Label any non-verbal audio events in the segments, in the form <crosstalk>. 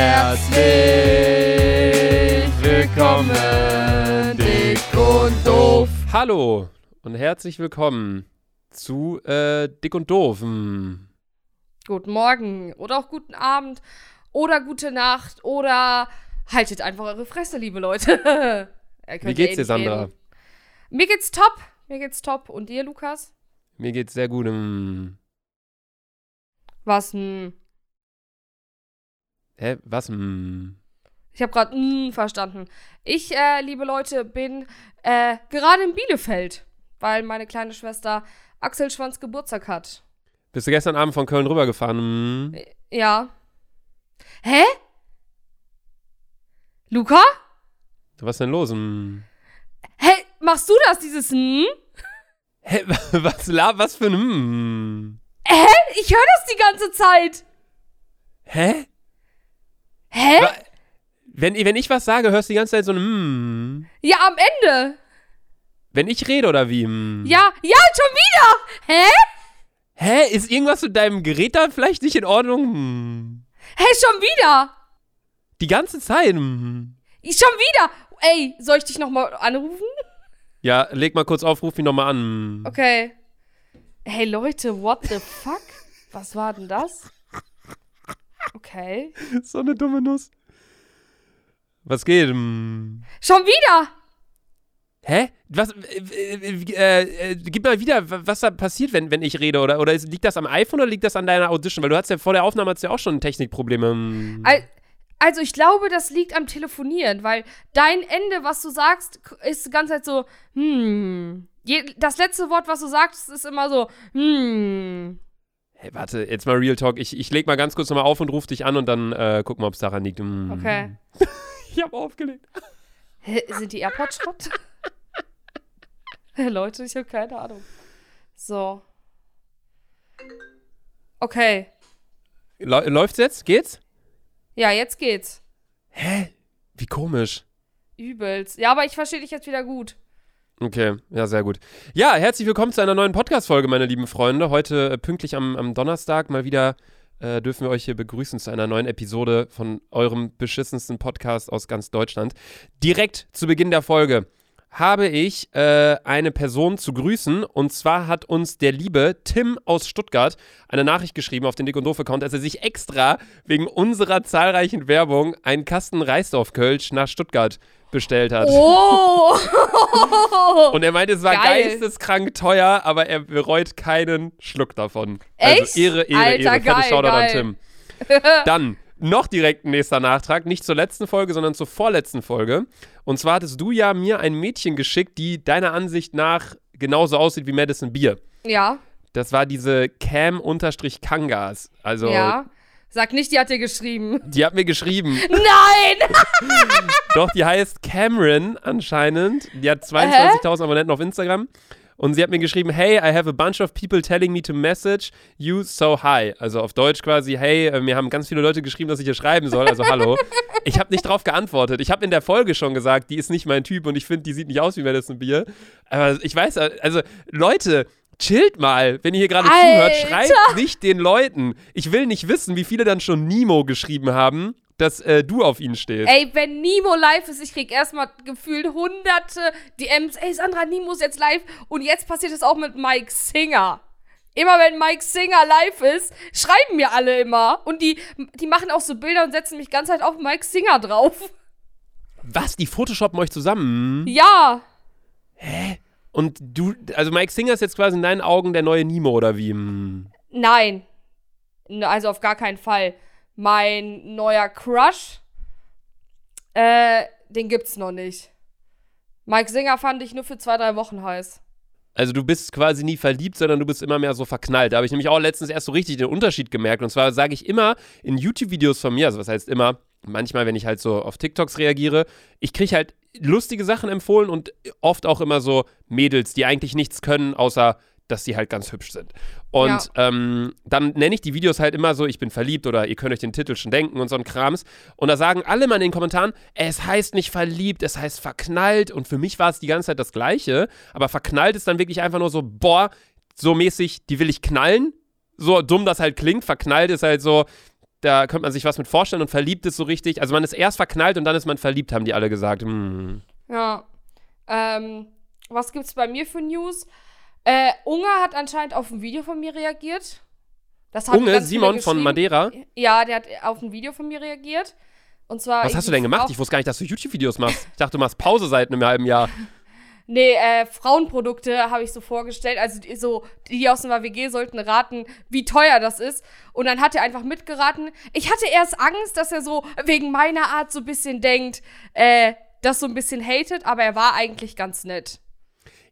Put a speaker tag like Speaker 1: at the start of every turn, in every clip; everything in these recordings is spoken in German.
Speaker 1: Herzlich willkommen, dick und doof.
Speaker 2: Hallo und herzlich willkommen zu äh, Dick und Doof.
Speaker 1: Guten Morgen oder auch guten Abend oder gute Nacht oder haltet einfach eure Fresse, liebe Leute. <laughs>
Speaker 2: Wie geht's
Speaker 1: eh
Speaker 2: dir, Sandra?
Speaker 1: reden. Mir geht's top. Mir geht's top. Und dir, Lukas?
Speaker 2: Mir geht's sehr gut.
Speaker 1: Was? Hm.
Speaker 2: Hä? Was? Hm.
Speaker 1: Ich habe gerade mm verstanden. Ich, äh, liebe Leute, bin äh, gerade in Bielefeld, weil meine kleine Schwester Axel Schwanz Geburtstag hat.
Speaker 2: Bist du gestern Abend von Köln rübergefahren? Hm.
Speaker 1: Ja. Hä? Luca?
Speaker 2: Was denn los? Hm.
Speaker 1: Hä? Machst du das, dieses hm?
Speaker 2: Hä? <laughs> Was, la- was für ein hm?
Speaker 1: Hä? Ich höre das die ganze Zeit.
Speaker 2: Hä?
Speaker 1: Hä?
Speaker 2: Wenn, wenn ich was sage, hörst du die ganze Zeit so ein hm.
Speaker 1: Ja, am Ende.
Speaker 2: Wenn ich rede oder wie? Hm.
Speaker 1: Ja, ja, schon wieder. Hä?
Speaker 2: Hä? Ist irgendwas mit deinem Gerät da vielleicht nicht in Ordnung? Hm.
Speaker 1: Hä, schon wieder.
Speaker 2: Die ganze Zeit. Hm.
Speaker 1: Schon wieder. Ey, soll ich dich nochmal anrufen?
Speaker 2: Ja, leg mal kurz auf, ruf mich nochmal an.
Speaker 1: Okay. Hey Leute, what the fuck? Was war denn das? Okay. <laughs>
Speaker 2: So eine dumme Nuss. Was geht? Hm.
Speaker 1: Schon wieder.
Speaker 2: Hä? Was? Äh, äh, äh, äh, gib mal wieder, wa- was da passiert, wenn, wenn ich rede. Oder, oder ist, liegt das am iPhone oder liegt das an deiner Audition? Weil du hast ja vor der Aufnahme hast ja auch schon Technikprobleme. Hm.
Speaker 1: Al- Also ich glaube, das liegt am Telefonieren, weil dein Ende, was du sagst, ist die ganze Zeit so, hm. Das letzte Wort, was du sagst, ist immer so, hm.
Speaker 2: Hey, warte, jetzt mal Real Talk. Ich, ich leg mal ganz kurz nochmal auf und ruf dich an und dann äh, gucken wir, ob es daran liegt. Hm.
Speaker 1: Okay. <laughs>
Speaker 2: Ich hab aufgelegt.
Speaker 1: Hä, sind die AirPods Schrott? Leute, ich habe keine Ahnung. So. Okay.
Speaker 2: Läu- Läuft's jetzt? Geht's?
Speaker 1: Ja, jetzt geht's.
Speaker 2: Hä? Wie komisch.
Speaker 1: Übelst. Ja, aber ich verstehe dich jetzt wieder gut.
Speaker 2: Okay, ja, sehr gut. Ja, herzlich willkommen zu einer neuen Podcast-Folge, meine lieben Freunde. Heute äh, pünktlich am, am Donnerstag mal wieder äh, dürfen wir euch hier begrüßen zu einer neuen Episode von eurem beschissensten Podcast aus ganz Deutschland. Direkt zu Beginn der Folge habe ich äh, eine Person zu grüßen und zwar hat uns der liebe Tim aus Stuttgart eine Nachricht geschrieben auf den Dick und Doof Account, dass er sich extra wegen unserer zahlreichen Werbung einen Kasten Reisdorf-Kölsch nach Stuttgart bestellt hat.
Speaker 1: Oh! <laughs>
Speaker 2: Und er meinte, es war
Speaker 1: Geil.
Speaker 2: geisteskrank teuer, aber er bereut keinen Schluck davon.
Speaker 1: Echt?
Speaker 2: Also Ehre, Ehre,
Speaker 1: Alter,
Speaker 2: Ehre.
Speaker 1: Geil,
Speaker 2: Shoutout an
Speaker 1: geil.
Speaker 2: Tim. <laughs> Dann noch direkt ein nächster Nachtrag, nicht zur letzten Folge, sondern zur vorletzten Folge. Und zwar hattest du ja mir ein Mädchen geschickt, die deiner Ansicht nach genauso aussieht wie Madison Beer.
Speaker 1: ja,
Speaker 2: Das war diese Cam-Kangas. Also,
Speaker 1: ja. Sag nicht, die hat dir geschrieben.
Speaker 2: die hat mir geschrieben. <laughs>
Speaker 1: Nein! <laughs>
Speaker 2: Doch, die heißt Cameron anscheinend. Die hat 22.000 Abonnenten auf Instagram. Und sie hat mir geschrieben, hey, I have a bunch of people telling me to message you so hi. Also auf Deutsch quasi, hey, äh, mir haben ganz viele Leute geschrieben, dass ich hier schreiben soll. Also hallo. Ich habe nicht drauf geantwortet. Ich habe in der Folge schon gesagt, die ist nicht mein Typ und ich finde, die sieht nicht aus wie Madison Beer. Aber ich weiß, also Leute, chillt mal, wenn ihr hier gerade zuhört. Schreibt nicht den Leuten. Ich will nicht wissen, wie viele dann schon Nemo geschrieben haben, dass äh, du auf ihn stehst.
Speaker 1: Ey, wenn Nemo live ist, ich krieg erstmal gefühlt hunderte DMs. Ey, Sandra, Nemo ist jetzt live. Und jetzt passiert es auch mit Mike Singer. Immer wenn Mike Singer live ist, schreiben mir alle immer. Und die, die machen auch so Bilder und setzen mich ganz halt auf Mike Singer drauf.
Speaker 2: Was? Die photoshoppen euch zusammen?
Speaker 1: Ja.
Speaker 2: Und du, also Mike Singer ist jetzt quasi in deinen Augen der neue Nemo oder wie? Hm.
Speaker 1: Nein. Also auf gar keinen Fall. Mein neuer Crush, äh, den gibt's noch nicht. Mike Singer fand ich nur für zwei, drei Wochen heiß.
Speaker 2: Also du bist quasi nie verliebt, sondern du bist immer mehr so verknallt. Da habe ich nämlich auch letztens erst so richtig den Unterschied gemerkt. Und zwar sage ich immer in YouTube-Videos von mir, also was heißt immer, manchmal, wenn ich halt so auf TikToks reagiere, ich kriege halt lustige Sachen empfohlen und oft auch immer so Mädels, die eigentlich nichts können, außer dass sie halt ganz hübsch sind. Und
Speaker 1: Ja.
Speaker 2: ähm, dann nenne ich die Videos halt immer so, ich bin verliebt oder ihr könnt euch den Titel schon denken und so ein Krams. Und da sagen alle mal in den Kommentaren, es heißt nicht verliebt, es heißt verknallt. Und für mich war es die ganze Zeit das Gleiche. Aber verknallt ist dann wirklich einfach nur so, boah, so mäßig, die will ich knallen. So dumm das halt klingt, verknallt ist halt so, da könnte man sich was mit vorstellen und verliebt ist so richtig. Also man ist erst verknallt und dann ist man verliebt, haben die alle gesagt. Hm.
Speaker 1: Ja. Ähm, was gibt's bei mir für News? Äh, Unge hat anscheinend auf ein Video von mir reagiert. Das
Speaker 2: Unge, Simon von. Madeira.
Speaker 1: Ja, der hat auf ein Video von mir reagiert. Und zwar.
Speaker 2: Was hast du denn gemacht? Ich wusste gar nicht, dass du YouTube-Videos machst. Ich dachte, du machst Pause seit einem halben Jahr. <laughs>
Speaker 1: Nee, äh, Frauenprodukte habe ich so vorgestellt. Also die, so, die aus dem WG sollten raten, wie teuer das ist. Und dann hat er einfach mitgeraten. Ich hatte erst Angst, dass er so wegen meiner Art so ein bisschen denkt, äh, das so ein bisschen hatet, aber er war eigentlich ganz nett.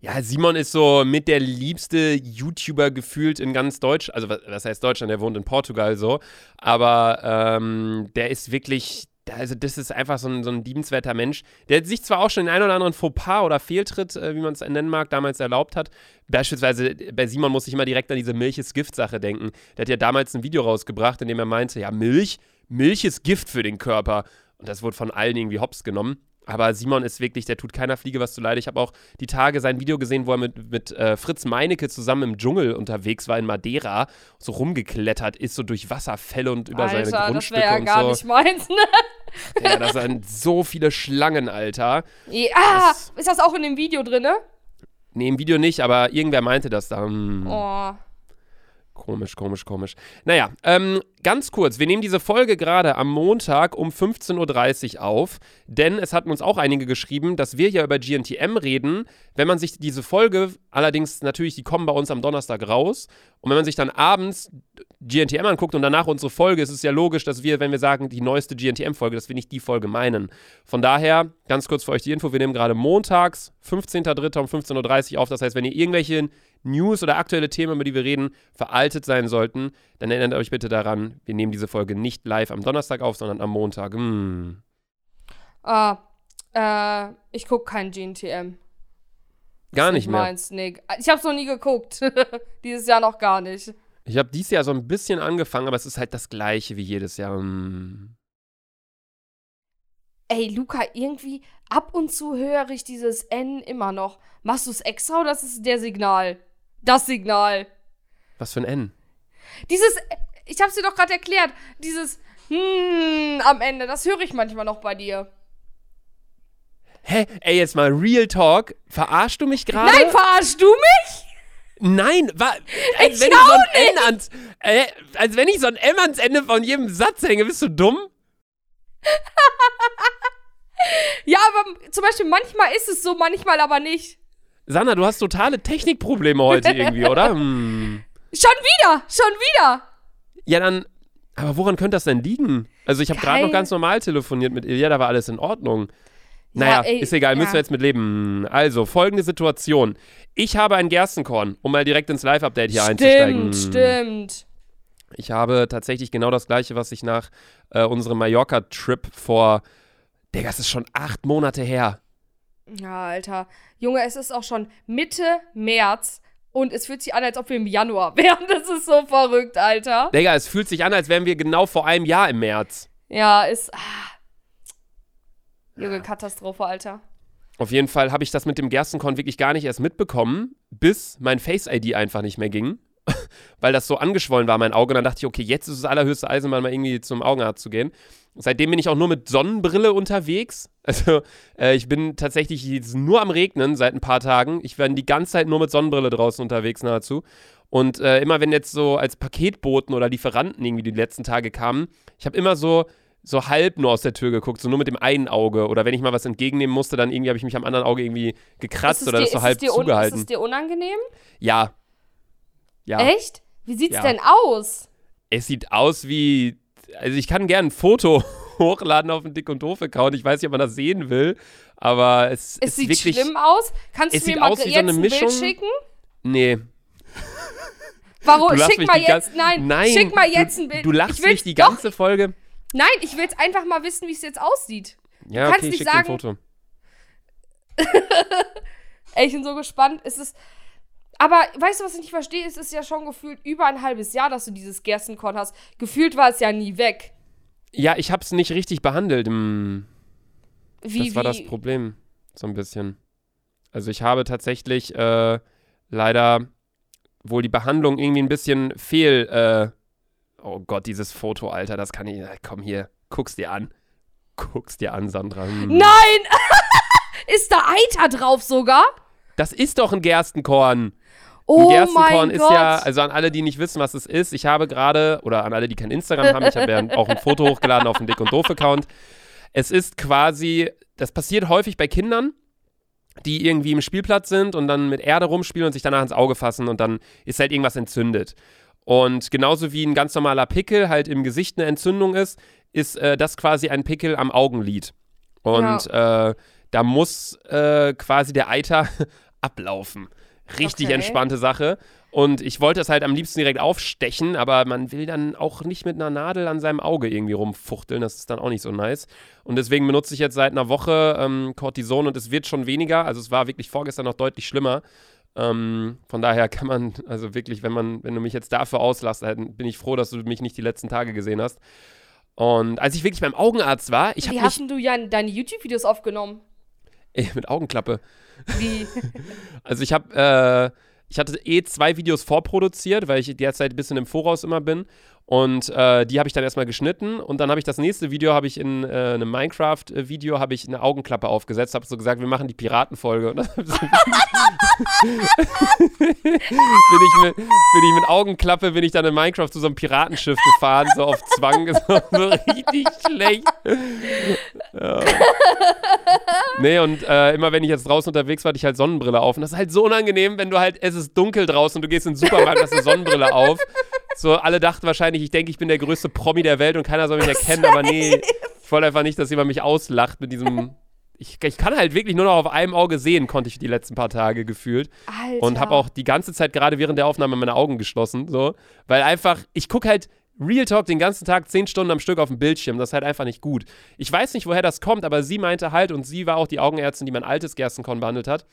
Speaker 2: Ja, Simon ist so mit der liebste YouTuber gefühlt in ganz Deutsch. Also, was, heißt Deutschland? Der wohnt in Portugal so. Aber ähm, der ist wirklich. Also, das ist einfach so ein, so ein liebenswerter Mensch, der sich zwar auch schon den einen oder anderen Fauxpas oder Fehltritt, äh, wie man es nennen mag, damals erlaubt hat. Beispielsweise bei Simon muss ich immer direkt an diese Milch ist Gift-Sache denken. Der hat ja damals ein Video rausgebracht, in dem er meinte: Ja, Milch, Milch ist Gift für den Körper. Und das wurde von allen irgendwie hops genommen. Aber Simon ist wirklich, der tut keiner Fliege was zu leid. Ich habe auch die Tage sein Video gesehen, wo er mit, mit äh, Fritz Meinecke zusammen im Dschungel unterwegs war in Madeira, so rumgeklettert ist, so durch Wasserfälle und über seine
Speaker 1: Alter, das
Speaker 2: Grundstücke
Speaker 1: wäre ja
Speaker 2: und
Speaker 1: gar
Speaker 2: so.
Speaker 1: nicht meins, ne? <laughs>
Speaker 2: Ja, das sind so viele Schlangen, Alter.
Speaker 1: Ja, ah,
Speaker 2: Das-
Speaker 1: ist das auch in dem Video drin, ne?
Speaker 2: Nee, im Video nicht, aber irgendwer meinte das da. Hm.
Speaker 1: Oh.
Speaker 2: Komisch, komisch, komisch. Naja, ähm, ganz kurz. Wir nehmen diese Folge gerade am Montag um 15.30 Uhr auf, denn es hatten uns auch einige geschrieben, dass wir ja über GNTM reden. Wenn man sich diese Folge, allerdings natürlich, die kommen bei uns am Donnerstag raus, und wenn man sich dann abends GNTM anguckt und danach unsere Folge, ist es ja logisch, dass wir, wenn wir sagen, die neueste GNTM-Folge, dass wir nicht die Folge meinen. Von daher, ganz kurz für euch die Info, wir nehmen gerade montags, 15.03. um 15.30 Uhr auf. Das heißt, wenn ihr irgendwelche News oder aktuelle Themen, über die wir reden, veraltet sein sollten, dann erinnert euch bitte daran, wir nehmen diese Folge nicht live am Donnerstag auf, sondern am Montag. Hm.
Speaker 1: Ah, äh, ich guck kein GNTM.
Speaker 2: Gar nicht mehr.
Speaker 1: Meins, nee. Ich hab's noch nie geguckt. <laughs> Dieses Jahr noch gar nicht.
Speaker 2: Ich habe dieses Jahr so ein bisschen angefangen, aber es ist halt das gleiche wie jedes Jahr. Hm.
Speaker 1: Ey, Luca, irgendwie ab und zu höre ich dieses N immer noch. Machst du es extra oder ist es der Signal? Das Signal.
Speaker 2: Was für ein N?
Speaker 1: Dieses, ich hab's dir doch gerade erklärt, dieses hm am Ende, das höre ich manchmal noch bei dir.
Speaker 2: Hä? Ey, jetzt mal Real Talk. Verarschst du mich gerade?
Speaker 1: Nein, verarschst du mich?
Speaker 2: Nein, wa, als
Speaker 1: Ich
Speaker 2: wenn ich so ein N ans, äh, als wenn ich so ein M ans Ende von jedem Satz hänge. Bist du dumm? <laughs>
Speaker 1: Ja, aber zum Beispiel manchmal ist es so, manchmal aber nicht.
Speaker 2: Sandra, du hast totale Technikprobleme heute irgendwie, oder? <laughs> Hm.
Speaker 1: Schon wieder, schon wieder.
Speaker 2: Ja, dann. Aber woran könnte das denn liegen? Also, ich habe gerade noch ganz normal telefoniert mit Ilja, da war alles in Ordnung. Naja,
Speaker 1: ey,
Speaker 2: ist egal, müssen
Speaker 1: ja.
Speaker 2: wir jetzt mit leben. Also, folgende Situation. Ich habe ein Gerstenkorn, um mal direkt ins Live-Update hier einzusteigen.
Speaker 1: Stimmt, stimmt.
Speaker 2: Ich habe tatsächlich genau das gleiche, was ich nach äh, unserem Mallorca-Trip vor. Digga, es ist schon acht Monate her.
Speaker 1: Ja, Alter. Junge, es ist auch schon Mitte März und es fühlt sich an, als ob wir im Januar <laughs> wären. Das ist so verrückt, Alter.
Speaker 2: Digga, es fühlt sich an, als wären wir genau vor einem Jahr im März.
Speaker 1: Ja, ist. Ah. Junge, Katastrophe, Alter.
Speaker 2: Auf jeden Fall habe ich das mit dem Gerstenkorn wirklich gar nicht erst mitbekommen, bis mein Face-ID einfach nicht mehr ging. <laughs> Weil das so angeschwollen war, mein Auge. Und dann dachte ich, okay, jetzt ist das allerhöchste Eisenbahn, mal irgendwie zum Augenarzt zu gehen. Seitdem bin ich auch nur mit Sonnenbrille unterwegs. <laughs> Also, äh, ich bin tatsächlich jetzt nur am Regnen seit ein paar Tagen. Ich bin die ganze Zeit nur mit Sonnenbrille draußen unterwegs, nahezu. Und äh, immer wenn jetzt so als Paketboten oder Lieferanten irgendwie die letzten Tage kamen, ich habe immer so, so halb nur aus der Tür geguckt, so nur mit dem einen Auge. Oder wenn ich mal was entgegennehmen musste, dann irgendwie habe ich mich am anderen Auge irgendwie gekratzt
Speaker 1: es
Speaker 2: oder
Speaker 1: dir,
Speaker 2: das so halb
Speaker 1: es dir
Speaker 2: zugehalten.
Speaker 1: Ist es dir unangenehm?
Speaker 2: ja. Ja.
Speaker 1: Echt? Wie sieht's
Speaker 2: Ja.
Speaker 1: denn aus?
Speaker 2: Es sieht aus wie. Also ich kann gerne ein Foto <laughs> hochladen auf den Dick und Doof Account. Ich weiß nicht, ob man das sehen will, aber es,
Speaker 1: Es sieht
Speaker 2: wirklich.
Speaker 1: schlimm aus. Kannst du mir mal jetzt
Speaker 2: so eine
Speaker 1: ein
Speaker 2: Mischung-
Speaker 1: Bild schicken?
Speaker 2: Nee.
Speaker 1: Warum?
Speaker 2: Du lachst
Speaker 1: Schick mal jetzt, nein,
Speaker 2: Nein.
Speaker 1: schick mal jetzt
Speaker 2: du,
Speaker 1: ein Bild.
Speaker 2: Du lachst
Speaker 1: ich will's
Speaker 2: mich die
Speaker 1: doch,
Speaker 2: ganze Folge.
Speaker 1: Nein, ich will's einfach mal wissen, wie es jetzt aussieht.
Speaker 2: Ja,
Speaker 1: kannst
Speaker 2: okay,
Speaker 1: nicht
Speaker 2: schick dir ein
Speaker 1: sagen-
Speaker 2: Foto. <laughs>
Speaker 1: Ey, ich bin so gespannt. Es ist. Aber weißt du, was ich nicht verstehe? Es ist ja schon gefühlt über ein halbes Jahr, dass du dieses Gerstenkorn hast. Gefühlt war es ja nie weg.
Speaker 2: Ja, ich hab's nicht richtig behandelt. Hm,
Speaker 1: Wie,
Speaker 2: das war
Speaker 1: wie,
Speaker 2: das Problem. So ein bisschen. Also ich habe tatsächlich äh, leider wohl die Behandlung irgendwie ein bisschen fehl, äh, Oh Gott, dieses Foto, Alter, das kann ich. Komm hier, guck's dir an. Guck's dir an, Sandra. Hm.
Speaker 1: Nein! <laughs> ist da Eiter drauf sogar?
Speaker 2: Das ist doch ein Gerstenkorn.
Speaker 1: Oh
Speaker 2: ein Gerstenkorn ist
Speaker 1: Gott.
Speaker 2: ja, also an alle, die nicht wissen, was es ist, ich habe gerade, oder an alle, die kein Instagram haben, ich habe ja auch ein Foto hochgeladen auf dem Dick und Doof-Account. Es ist quasi, das passiert häufig bei Kindern, die irgendwie im Spielplatz sind und dann mit Erde rumspielen und sich danach ins Auge fassen und dann ist halt irgendwas entzündet. Und genauso wie ein ganz normaler Pickel halt im Gesicht eine Entzündung ist, ist äh, das quasi ein Pickel am Augenlid. Und äh, da muss äh, quasi der Eiter <laughs> ablaufen. Richtig
Speaker 1: Okay.
Speaker 2: entspannte Sache. Und ich wollte es halt am liebsten direkt aufstechen, aber man will dann auch nicht mit einer Nadel an seinem Auge irgendwie rumfuchteln. Das ist dann auch nicht so nice. Und deswegen benutze ich jetzt seit einer Woche ähm, Cortison und es wird schon weniger. Also es war wirklich vorgestern noch deutlich schlimmer. Ähm, von daher kann man, also wirklich, wenn man, wenn du mich jetzt dafür auslässt, dann bin ich froh, dass du mich nicht die letzten Tage gesehen hast. Und als ich wirklich beim Augenarzt war, ich
Speaker 1: Wie
Speaker 2: habe
Speaker 1: hast denn du ja deine YouTube-Videos aufgenommen?
Speaker 2: mich mit Augenklappe.
Speaker 1: Wie? <laughs>
Speaker 2: Also ich habe, äh, ich hatte eh zwei Videos vorproduziert, weil ich derzeit ein bisschen im Voraus immer bin. Und äh, die habe ich dann erstmal geschnitten und dann habe ich das nächste Video, habe ich in äh, einem Minecraft-Video, habe ich eine Augenklappe aufgesetzt, habe so gesagt, wir machen die Piratenfolge. Und dann <laughs> bin, ich mit, bin ich mit Augenklappe, bin ich dann in Minecraft zu so einem Piratenschiff gefahren, so auf Zwang, <laughs> so, so richtig schlecht. Ja. Nee, und äh, immer wenn ich jetzt draußen unterwegs war, hatte ich halt Sonnenbrille auf. Und das ist halt so unangenehm, wenn du halt, es ist dunkel draußen und du gehst in den Supermarkt, hast eine Sonnenbrille auf. So, alle dachten wahrscheinlich, ich denke, ich bin der größte Promi der Welt und keiner soll mich erkennen, aber nee, ich wollte einfach nicht, dass jemand mich auslacht mit diesem. Ich, ich kann halt wirklich nur noch auf einem Auge sehen, konnte ich die letzten paar Tage gefühlt.
Speaker 1: Alter.
Speaker 2: Und habe auch die ganze Zeit gerade während der Aufnahme meine Augen geschlossen, so. Weil einfach, ich gucke halt Real Talk den ganzen Tag zehn Stunden am Stück auf dem Bildschirm. Das ist halt einfach nicht gut. Ich weiß nicht, woher das kommt, aber sie meinte halt, und sie war auch die Augenärztin, die mein altes Gerstenkorn behandelt hat.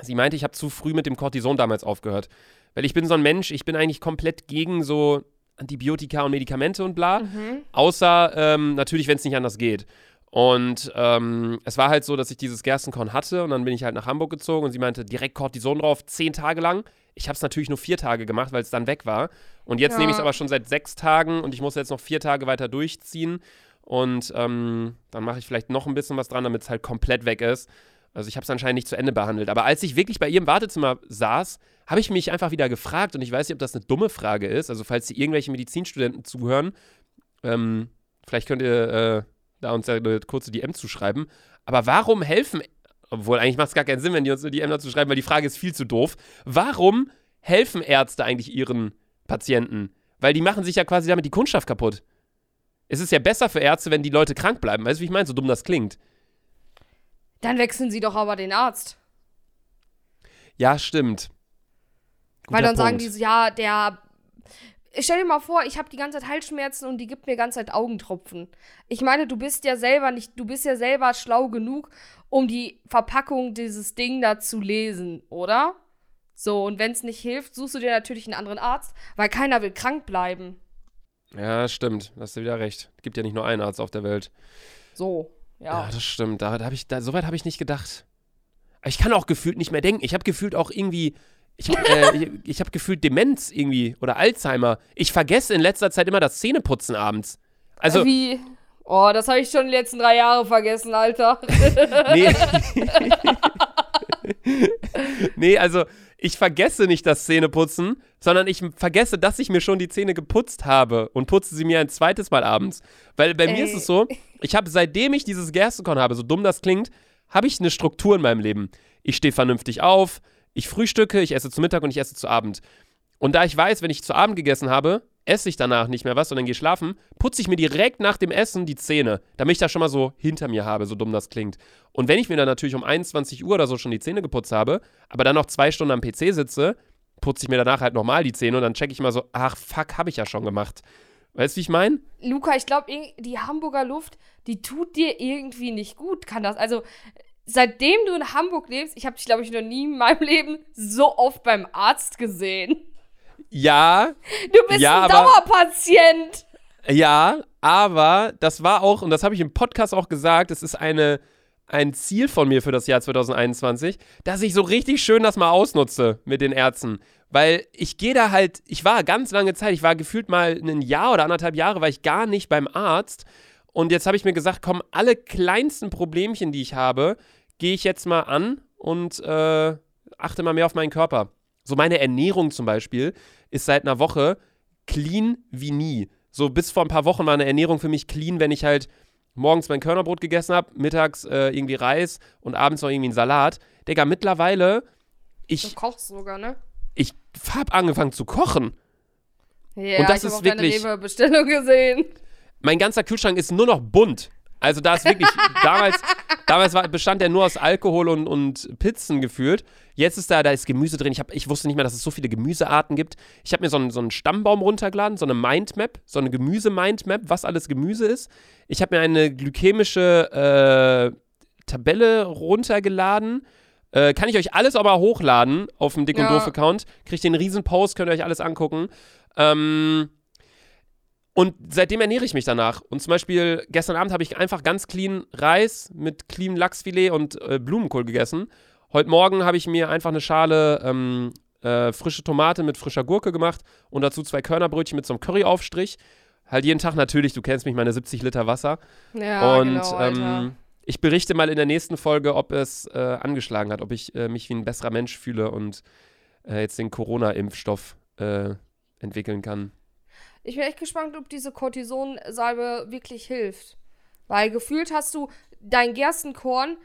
Speaker 2: Sie meinte, ich habe zu früh mit dem Cortison damals aufgehört. Weil ich bin so ein Mensch, ich bin eigentlich komplett gegen so Antibiotika und Medikamente und bla.
Speaker 1: Mhm.
Speaker 2: Außer ähm, natürlich, wenn es nicht anders geht. Und ähm, es war halt so, dass ich dieses Gerstenkorn hatte und dann bin ich halt nach Hamburg gezogen und sie meinte, direkt Cortison drauf, zehn Tage lang. Ich habe es natürlich nur vier Tage gemacht, weil es dann weg war. Und jetzt
Speaker 1: Ja.
Speaker 2: nehme ich es aber schon seit sechs Tagen und ich muss jetzt noch vier Tage weiter durchziehen. Und ähm, dann mache ich vielleicht noch ein bisschen was dran, damit es halt komplett weg ist. Also ich habe es anscheinend nicht zu Ende behandelt. Aber als ich wirklich bei ihr im Wartezimmer saß, habe ich mich einfach wieder gefragt und ich weiß nicht, ob das eine dumme Frage ist. Also falls hier irgendwelche Medizinstudenten zuhören, ähm, vielleicht könnt ihr äh, da uns eine kurze DM zuschreiben. Aber warum helfen, obwohl eigentlich macht es gar keinen Sinn, wenn die uns eine DM dazu schreiben, weil die Frage ist viel zu doof. Warum helfen Ärzte eigentlich ihren Patienten? Weil die machen sich ja quasi damit die Kundschaft kaputt. Es ist ja besser für Ärzte, wenn die Leute krank bleiben. Weißt du, wie ich meine? So dumm das klingt.
Speaker 1: Dann wechseln sie doch aber den Arzt.
Speaker 2: Ja, stimmt.
Speaker 1: Weil
Speaker 2: Guter
Speaker 1: dann sagen
Speaker 2: Punkt.
Speaker 1: die so, ja, der. Ich stell dir mal vor, ich habe die ganze Zeit Halsschmerzen und die gibt mir die ganze Zeit Augentropfen. Ich meine, du bist ja selber nicht, du bist ja selber schlau genug, um die Verpackung dieses Ding da zu lesen, oder? So, und wenn es nicht hilft, suchst du dir natürlich einen anderen Arzt, weil keiner will krank bleiben.
Speaker 2: Ja, stimmt. Hast du wieder recht. Gibt ja nicht nur einen Arzt auf der Welt.
Speaker 1: So,
Speaker 2: Ja,
Speaker 1: ja.
Speaker 2: das stimmt. Da, da hab ich, da, so weit habe ich nicht gedacht. Aber ich kann auch gefühlt nicht mehr denken. Ich habe gefühlt auch irgendwie. Ich habe äh, ich, ich hab gefühlt Demenz irgendwie oder Alzheimer. Ich vergesse in letzter Zeit immer das Zähneputzen abends. Also,
Speaker 1: Wie? Oh, das habe ich schon die letzten drei Jahre vergessen, Alter.
Speaker 2: nee. <laughs> <laughs> nee, also ich vergesse nicht das Zähneputzen, sondern ich vergesse, dass ich mir schon die Zähne geputzt habe und putze sie mir ein zweites Mal abends. Weil bei mir ist
Speaker 1: Ey.
Speaker 2: es so, <laughs> ich habe seitdem ich dieses Gerstenkorn habe, so dumm das klingt, habe ich eine Struktur in meinem Leben. Ich stehe vernünftig auf, ich frühstücke, ich esse zu Mittag und ich esse zu Abend. Und da ich weiß, wenn ich zu Abend gegessen habe, esse ich danach nicht mehr was und dann gehe schlafen, putze ich mir direkt nach dem Essen die Zähne, damit ich das schon mal so hinter mir habe, so dumm das klingt. Und wenn ich mir dann natürlich um 21 Uhr oder so schon die Zähne geputzt habe, aber dann noch zwei Stunden am PC sitze, putze ich mir danach halt nochmal die Zähne und dann checke ich mal so, ach fuck, habe ich ja schon gemacht. Weißt du, wie ich meine?
Speaker 1: Luca, ich glaube, die Hamburger Luft, die tut dir irgendwie nicht gut. Kann das? Also, seitdem du in Hamburg lebst, ich habe dich, glaube ich, noch nie in meinem Leben so oft beim Arzt gesehen.
Speaker 2: Ja,
Speaker 1: Du bist
Speaker 2: Ja,
Speaker 1: ein
Speaker 2: aber-
Speaker 1: Dauerpatient.
Speaker 2: Ja, aber das war auch, und das habe ich im Podcast auch gesagt, es ist eine ein Ziel von mir für das Jahr 2021, dass ich so richtig schön das mal ausnutze mit den Ärzten. Weil ich gehe da halt, ich war ganz lange Zeit, ich war gefühlt mal ein Jahr oder anderthalb Jahre, war ich gar nicht beim Arzt. Und jetzt habe ich mir gesagt, komm, alle kleinsten Problemchen, die ich habe, gehe ich jetzt mal an und äh, achte mal mehr auf meinen Körper. So meine Ernährung zum Beispiel ist seit einer Woche clean wie nie. So bis vor ein paar Wochen war eine Ernährung für mich clean, wenn ich halt morgens mein Körnerbrot gegessen habe, mittags äh, irgendwie Reis und abends noch irgendwie einen Salat. Digga, mittlerweile, ich.
Speaker 1: Du kochst sogar, ne?
Speaker 2: Ich hab angefangen zu kochen.
Speaker 1: Ja,
Speaker 2: Und das
Speaker 1: ich
Speaker 2: ist
Speaker 1: habe auch deine Rewe-Bestellung gesehen.
Speaker 2: Mein ganzer Kühlschrank ist nur noch bunt. Also da ist wirklich, <laughs> damals, damals war, bestand der nur aus Alkohol und, und Pizzen gefühlt. Jetzt ist da, da ist Gemüse drin. Ich, hab, ich wusste nicht mehr, dass es so viele Gemüsearten gibt. Ich habe mir so einen, so einen Stammbaum runtergeladen, so eine Mindmap, so eine Gemüse-Mindmap, was alles Gemüse ist. Ich habe mir eine glykämische äh, Tabelle runtergeladen. Äh, kann ich euch alles aber hochladen auf dem Dick und
Speaker 1: Ja.
Speaker 2: Doof-Account. Kriegt den riesen Post, könnt ihr euch alles angucken. Ähm, und seitdem ernähre ich mich danach. Und zum Beispiel gestern Abend habe ich einfach ganz clean Reis mit clean Lachsfilet und äh, Blumenkohl gegessen. Heute Morgen habe ich mir einfach eine Schale ähm, äh, frische Tomate mit frischer Gurke gemacht und dazu zwei Körnerbrötchen mit so einem Curryaufstrich. Halt jeden Tag natürlich, du kennst mich, meine 70 Liter Wasser.
Speaker 1: Ja,
Speaker 2: und
Speaker 1: genau,
Speaker 2: ähm, ich berichte mal in der nächsten Folge, ob es äh, angeschlagen hat, ob ich äh, mich wie ein besserer Mensch fühle und äh, jetzt den Corona-Impfstoff äh, entwickeln kann.
Speaker 1: Ich bin echt gespannt, ob diese Cortisonsalbe wirklich hilft. Weil gefühlt hast du dein Gerstenkorn.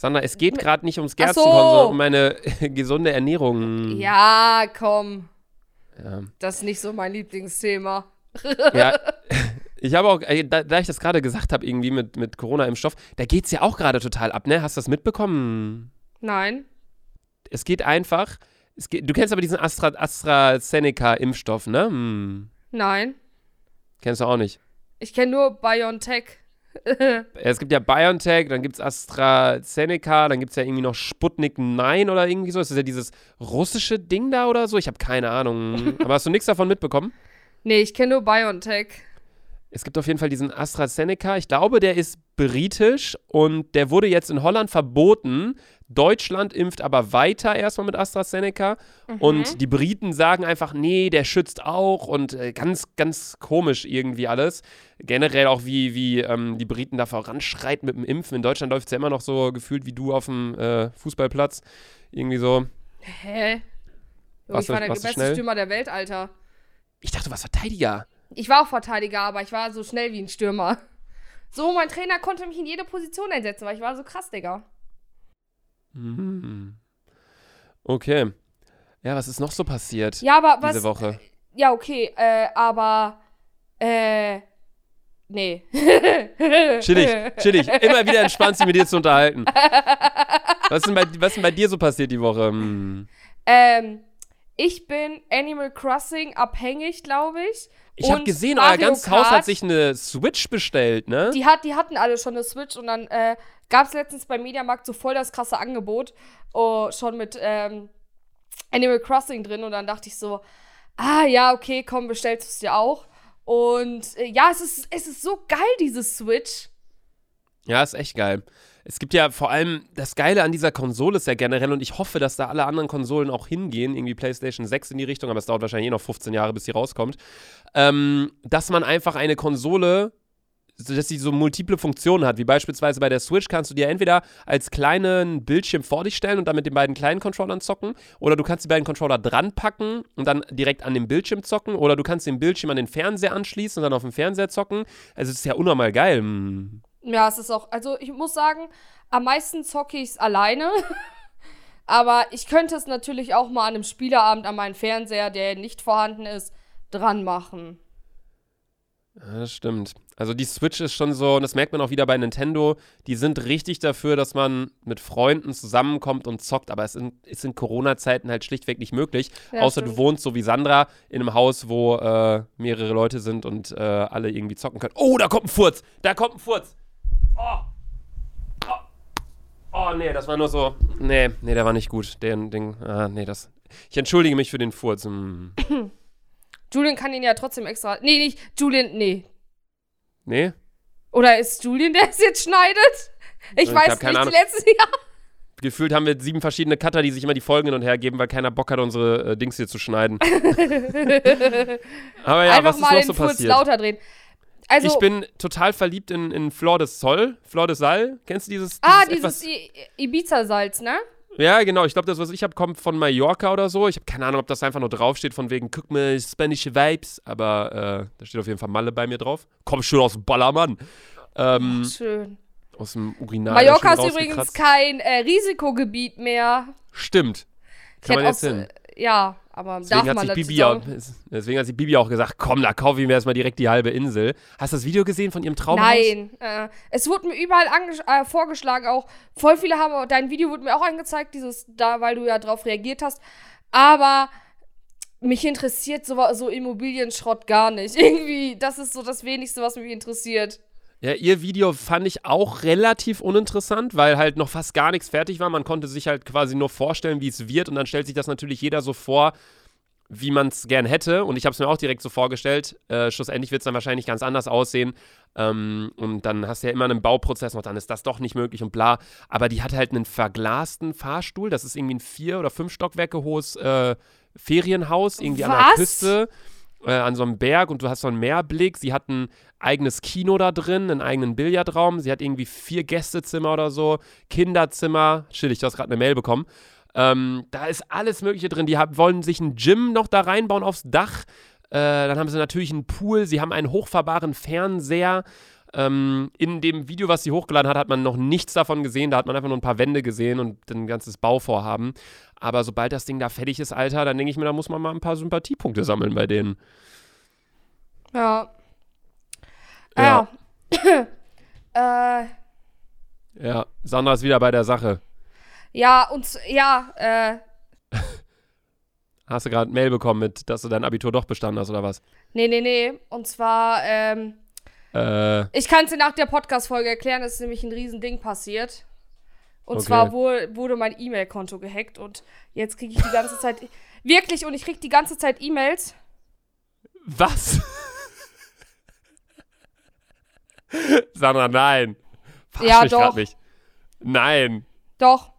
Speaker 2: Sandra, es geht gerade nicht ums Gerstenkorn,
Speaker 1: so.
Speaker 2: sondern um meine <laughs> gesunde Ernährung.
Speaker 1: Ja, komm.
Speaker 2: Ja.
Speaker 1: Das ist nicht so mein Lieblingsthema.
Speaker 2: ja. <laughs> Ich habe auch, da, da ich das gerade gesagt habe, irgendwie mit, mit Corona-Impfstoff, da geht es ja auch gerade total ab, ne? Hast du das mitbekommen?
Speaker 1: Nein.
Speaker 2: Es geht einfach, es geht, du kennst aber diesen Astra, AstraZeneca-Impfstoff, ne? Hm.
Speaker 1: Nein.
Speaker 2: Kennst du auch nicht.
Speaker 1: Ich kenne nur BioNTech. <laughs>
Speaker 2: Es gibt ja BioNTech, dann gibt es AstraZeneca, dann gibt es ja irgendwie noch Sputnik 9 oder irgendwie so. Ist das ja dieses russische Ding da oder so? Ich habe keine Ahnung. <laughs> Aber hast du nichts davon mitbekommen?
Speaker 1: nee, ich kenne nur BioNTech.
Speaker 2: Es gibt auf jeden Fall diesen AstraZeneca. Ich glaube, der ist britisch und der wurde jetzt in Holland verboten. Deutschland impft aber weiter erstmal mit AstraZeneca. Und die Briten sagen einfach, nee, der schützt auch und äh, ganz, ganz komisch irgendwie alles. Generell auch, wie, wie ähm, die Briten da voranschreiten mit dem Impfen. In Deutschland läuft es ja immer noch so gefühlt wie du auf dem äh, Fußballplatz. Irgendwie so.
Speaker 1: Hä? Jo,
Speaker 2: Warst
Speaker 1: ich war der beste
Speaker 2: schnell?
Speaker 1: Stürmer der Welt, Alter.
Speaker 2: Ich dachte, du warst Verteidiger.
Speaker 1: Ich war auch Verteidiger, aber ich war so schnell wie ein Stürmer. So, mein Trainer konnte mich in jede Position einsetzen, weil ich war so krass, Digga.
Speaker 2: Mhm. Okay. Ja, was ist noch so passiert
Speaker 1: Ja, aber was.
Speaker 2: diese Woche?
Speaker 1: Ja, okay, äh, aber. Äh. Nee. <laughs>
Speaker 2: Chillig, chillig. Immer wieder entspannt, sich mit dir zu unterhalten. <laughs> Was ist denn bei, was denn bei dir so passiert die Woche? Hm.
Speaker 1: Ähm, ich bin Animal Crossing abhängig, glaube ich.
Speaker 2: Ich habe gesehen, euer
Speaker 1: Mario
Speaker 2: ganzes Haus hat sich eine Switch bestellt, ne?
Speaker 1: Die, hat, die hatten alle schon eine Switch und dann äh, gab es letztens beim Mediamarkt so voll das krasse Angebot. Oh, schon mit ähm, Animal Crossing drin und dann dachte ich so, ah ja, okay, komm, bestellst du es dir auch. Und äh, ja, es ist, es ist so geil, diese Switch.
Speaker 2: Ja, ist echt geil. Es gibt ja vor allem, das Geile an dieser Konsole ist ja generell, und ich hoffe, dass da alle anderen Konsolen auch hingehen, irgendwie PlayStation 6 in die Richtung, aber es dauert wahrscheinlich eh noch 15 Jahre, bis sie rauskommt, ähm, dass man einfach eine Konsole, so dass sie so multiple Funktionen hat, wie beispielsweise bei der Switch kannst du dir entweder als kleinen Bildschirm vor dich stellen und dann mit den beiden kleinen Controllern zocken, oder du kannst die beiden Controller dran packen und dann direkt an dem Bildschirm zocken, oder du kannst den Bildschirm an den Fernseher anschließen und dann auf dem Fernseher zocken. Also, es ist ja unnormal geil. Hm.
Speaker 1: Ja, es ist auch, also ich muss sagen, am meisten zocke ich es alleine. <laughs> Aber ich könnte es natürlich auch mal an einem Spieleabend an meinen Fernseher, der nicht vorhanden ist, dran machen.
Speaker 2: Ja, das stimmt. Also die Switch ist schon so, und das merkt man auch wieder bei Nintendo, die sind richtig dafür, dass man mit Freunden zusammenkommt und zockt, aber es sind- ist in Corona-Zeiten halt schlichtweg nicht möglich.
Speaker 1: Ja,
Speaker 2: außer du
Speaker 1: stimmt.
Speaker 2: wohnst so wie Sandra in einem Haus, wo äh, mehrere Leute sind und äh, alle irgendwie zocken können. Oh, da kommt ein Furz! Da kommt ein Furz! Oh! Oh! Oh, nee, das war nur so. Nee, nee, der war nicht gut. Den, den, ah, nee, das. Ich entschuldige mich für den Furz. Hm. <coughs>
Speaker 1: Julian kann ihn ja trotzdem extra. Nee, nicht. Julian, nee.
Speaker 2: Nee?
Speaker 1: Oder ist Julian, der es jetzt schneidet? Ich
Speaker 2: Ich
Speaker 1: weiß nicht,
Speaker 2: Ahnung.
Speaker 1: letztes Jahr.
Speaker 2: Gefühlt haben wir sieben verschiedene Cutter, die sich immer die Folgen hin und her geben, weil keiner Bock hat, unsere äh, Dings hier zu schneiden. <laughs> Aber ja,
Speaker 1: Einfach
Speaker 2: was ist
Speaker 1: mal
Speaker 2: noch
Speaker 1: den
Speaker 2: so
Speaker 1: Puls
Speaker 2: passiert?
Speaker 1: lauter drehen. Also,
Speaker 2: ich bin total verliebt in, in Flor de Sol, Flor de Sal. Kennst du dieses?
Speaker 1: ah,
Speaker 2: dieses
Speaker 1: dieses I- Ibiza-Salz, ne?
Speaker 2: Ja, genau. Ich glaube, das, was ich habe, kommt von Mallorca oder so. Ich habe keine Ahnung, ob das einfach nur draufsteht, von wegen, guck mal, Spanish Vibes. Aber äh, da steht auf jeden Fall Malle bei mir drauf. Komm schön aus dem Ballermann. Ähm,
Speaker 1: Schön.
Speaker 2: aus dem Urinal.
Speaker 1: Mallorca ist übrigens kein äh, Risikogebiet mehr.
Speaker 2: Stimmt. Kann man jetzt hin.
Speaker 1: Ja, aber
Speaker 2: Deswegen
Speaker 1: darf
Speaker 2: hat,
Speaker 1: man
Speaker 2: sich
Speaker 1: dazu
Speaker 2: Bibi auch, deswegen hat sich Bibi auch gesagt, komm, da kaufe ich mir erstmal direkt die halbe Insel. Hast du das Video gesehen von ihrem Traumhaus?
Speaker 1: Nein, äh, es wurde mir überall äh, vorgeschlagen, auch voll viele haben, dein Video wurde mir auch angezeigt, dieses da, weil du ja drauf reagiert hast, aber mich interessiert so, so Immobilienschrott gar nicht. <laughs> Irgendwie, das ist so das Wenigste, was mich interessiert.
Speaker 2: Ja, ihr Video fand ich auch relativ uninteressant, weil halt noch fast gar nichts fertig war. Man konnte sich halt quasi nur vorstellen, wie es wird und dann stellt sich das natürlich jeder so vor, wie man es gern hätte. Und ich habe es mir auch direkt so vorgestellt. Äh, schlussendlich wird es dann wahrscheinlich ganz anders aussehen. Ähm, und dann hast du ja immer einen Bauprozess noch, dann ist das doch nicht möglich und bla. Aber die hat halt einen verglasten Fahrstuhl. Das ist irgendwie ein vier- oder fünf Stockwerke hohes äh, Ferienhaus, irgendwie an der
Speaker 1: Was?
Speaker 2: Küste äh, an so einem Berg und du hast so einen Meerblick. Sie hat ein eigenes Kino da drin, einen eigenen Billardraum. Sie hat irgendwie vier Gästezimmer oder so, Kinderzimmer. Chillig, du hast gerade eine Mail bekommen. Ähm, da ist alles Mögliche drin. Die hab, wollen sich ein Gym noch da reinbauen aufs Dach. Äh, dann haben sie natürlich einen Pool. Sie haben einen hochfahrbaren Fernseher. Ähm, in dem Video, was sie hochgeladen hat, hat man noch nichts davon gesehen. Da hat man einfach nur ein paar Wände gesehen und ein ganzes Bauvorhaben. Aber sobald das Ding da fertig ist, Alter, dann denke ich mir, da muss man mal ein paar Sympathiepunkte sammeln bei denen.
Speaker 1: Ja.
Speaker 2: Ja.
Speaker 1: Ja. <coughs> äh,
Speaker 2: Ja, Sandra ist wieder bei der Sache.
Speaker 1: ja, und ja, äh, <laughs>
Speaker 2: Hast du gerade Mail bekommen mit, dass du dein Abitur doch bestanden hast oder was?
Speaker 1: nee, nee, nee. Und zwar, ähm,
Speaker 2: Äh,
Speaker 1: Ich kann es dir nach der Podcast-Folge erklären, es ist nämlich ein Riesending passiert. Und
Speaker 2: Okay.
Speaker 1: zwar wurde, wurde mein E-Mail-Konto gehackt und jetzt kriege ich die ganze Zeit. Wirklich, und ich kriege die ganze Zeit E-Mails.
Speaker 2: was? Sandra, nein. Verarsch
Speaker 1: Ja,
Speaker 2: mich
Speaker 1: doch.
Speaker 2: Nicht. Nein.
Speaker 1: Doch.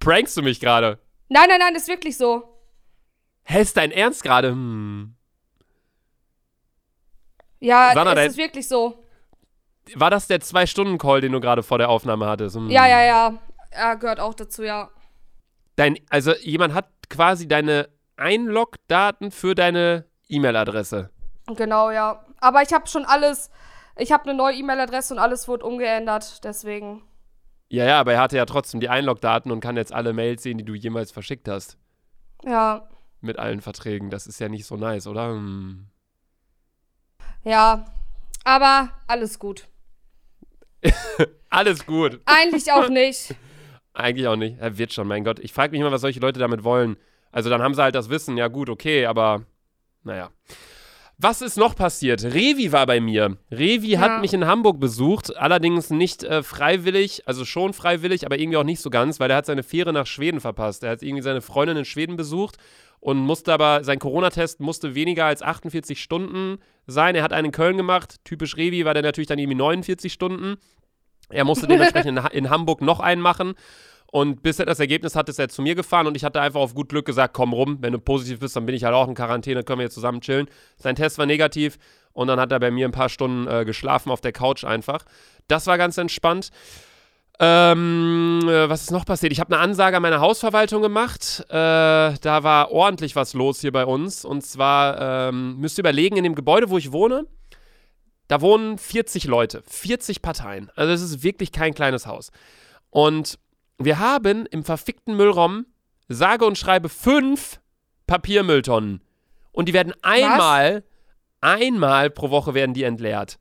Speaker 2: Prankst du mich gerade?
Speaker 1: Nein, nein, nein, das ist wirklich so.
Speaker 2: Hä, ist dein Ernst gerade? Hm.
Speaker 1: Ja,
Speaker 2: Sandra,
Speaker 1: es ist wirklich so.
Speaker 2: War das der Zwei-Stunden-Call, den du gerade vor der Aufnahme hattest? Hm.
Speaker 1: Ja, ja, ja. Ja, gehört auch dazu, ja.
Speaker 2: Dein, also jemand hat quasi deine Einlog-Daten für deine E-Mail-Adresse.
Speaker 1: Genau, ja. Aber ich habe schon alles. Ich habe eine neue E-Mail-Adresse und alles wurde umgeändert, deswegen.
Speaker 2: Ja, ja, aber er hatte ja trotzdem die Einlog-Daten und kann jetzt alle Mails sehen, die du jemals verschickt hast.
Speaker 1: Ja.
Speaker 2: Mit allen Verträgen. Das ist ja nicht so nice, oder? Hm.
Speaker 1: Ja. Aber alles gut. <laughs>
Speaker 2: Alles gut.
Speaker 1: Eigentlich auch nicht. <laughs>
Speaker 2: Eigentlich auch nicht. Er wird schon, mein Gott. Ich frage mich immer, was solche Leute damit wollen. Also dann haben sie halt das Wissen, ja gut, okay, aber naja. Was ist noch passiert? Revi war bei mir. Revi
Speaker 1: Ja.
Speaker 2: hat mich in Hamburg besucht, allerdings nicht äh, freiwillig, also schon freiwillig, aber irgendwie auch nicht so ganz, weil er hat seine Fähre nach Schweden verpasst. Er hat irgendwie seine Freundin in Schweden besucht und musste aber, sein Corona-Test musste weniger als 48 Stunden sein. Er hat einen in Köln gemacht. Typisch Revi war der natürlich dann irgendwie 49 Stunden. Er musste dementsprechend in, in Hamburg noch einen machen. Und bis er das Ergebnis hatte, ist er zu mir gefahren und ich hatte einfach auf gut Glück gesagt, komm rum, wenn du positiv bist, dann bin ich halt auch in Quarantäne, können wir jetzt zusammen chillen. Sein Test war negativ und dann hat er bei mir ein paar Stunden äh, geschlafen auf der Couch einfach. Das war ganz entspannt. Ähm, äh, was ist noch passiert? Ich habe eine Ansage an meine Hausverwaltung gemacht. Äh, da war ordentlich was los hier bei uns. Und zwar ähm, müsst ihr überlegen, in dem Gebäude, wo ich wohne, da wohnen 40 Leute, 40 Parteien. Also es ist wirklich kein kleines Haus. Und wir haben im verfickten Müllraum sage und schreibe fünf Papiermülltonnen. Und die werden einmal, einmal pro Woche werden die entleert.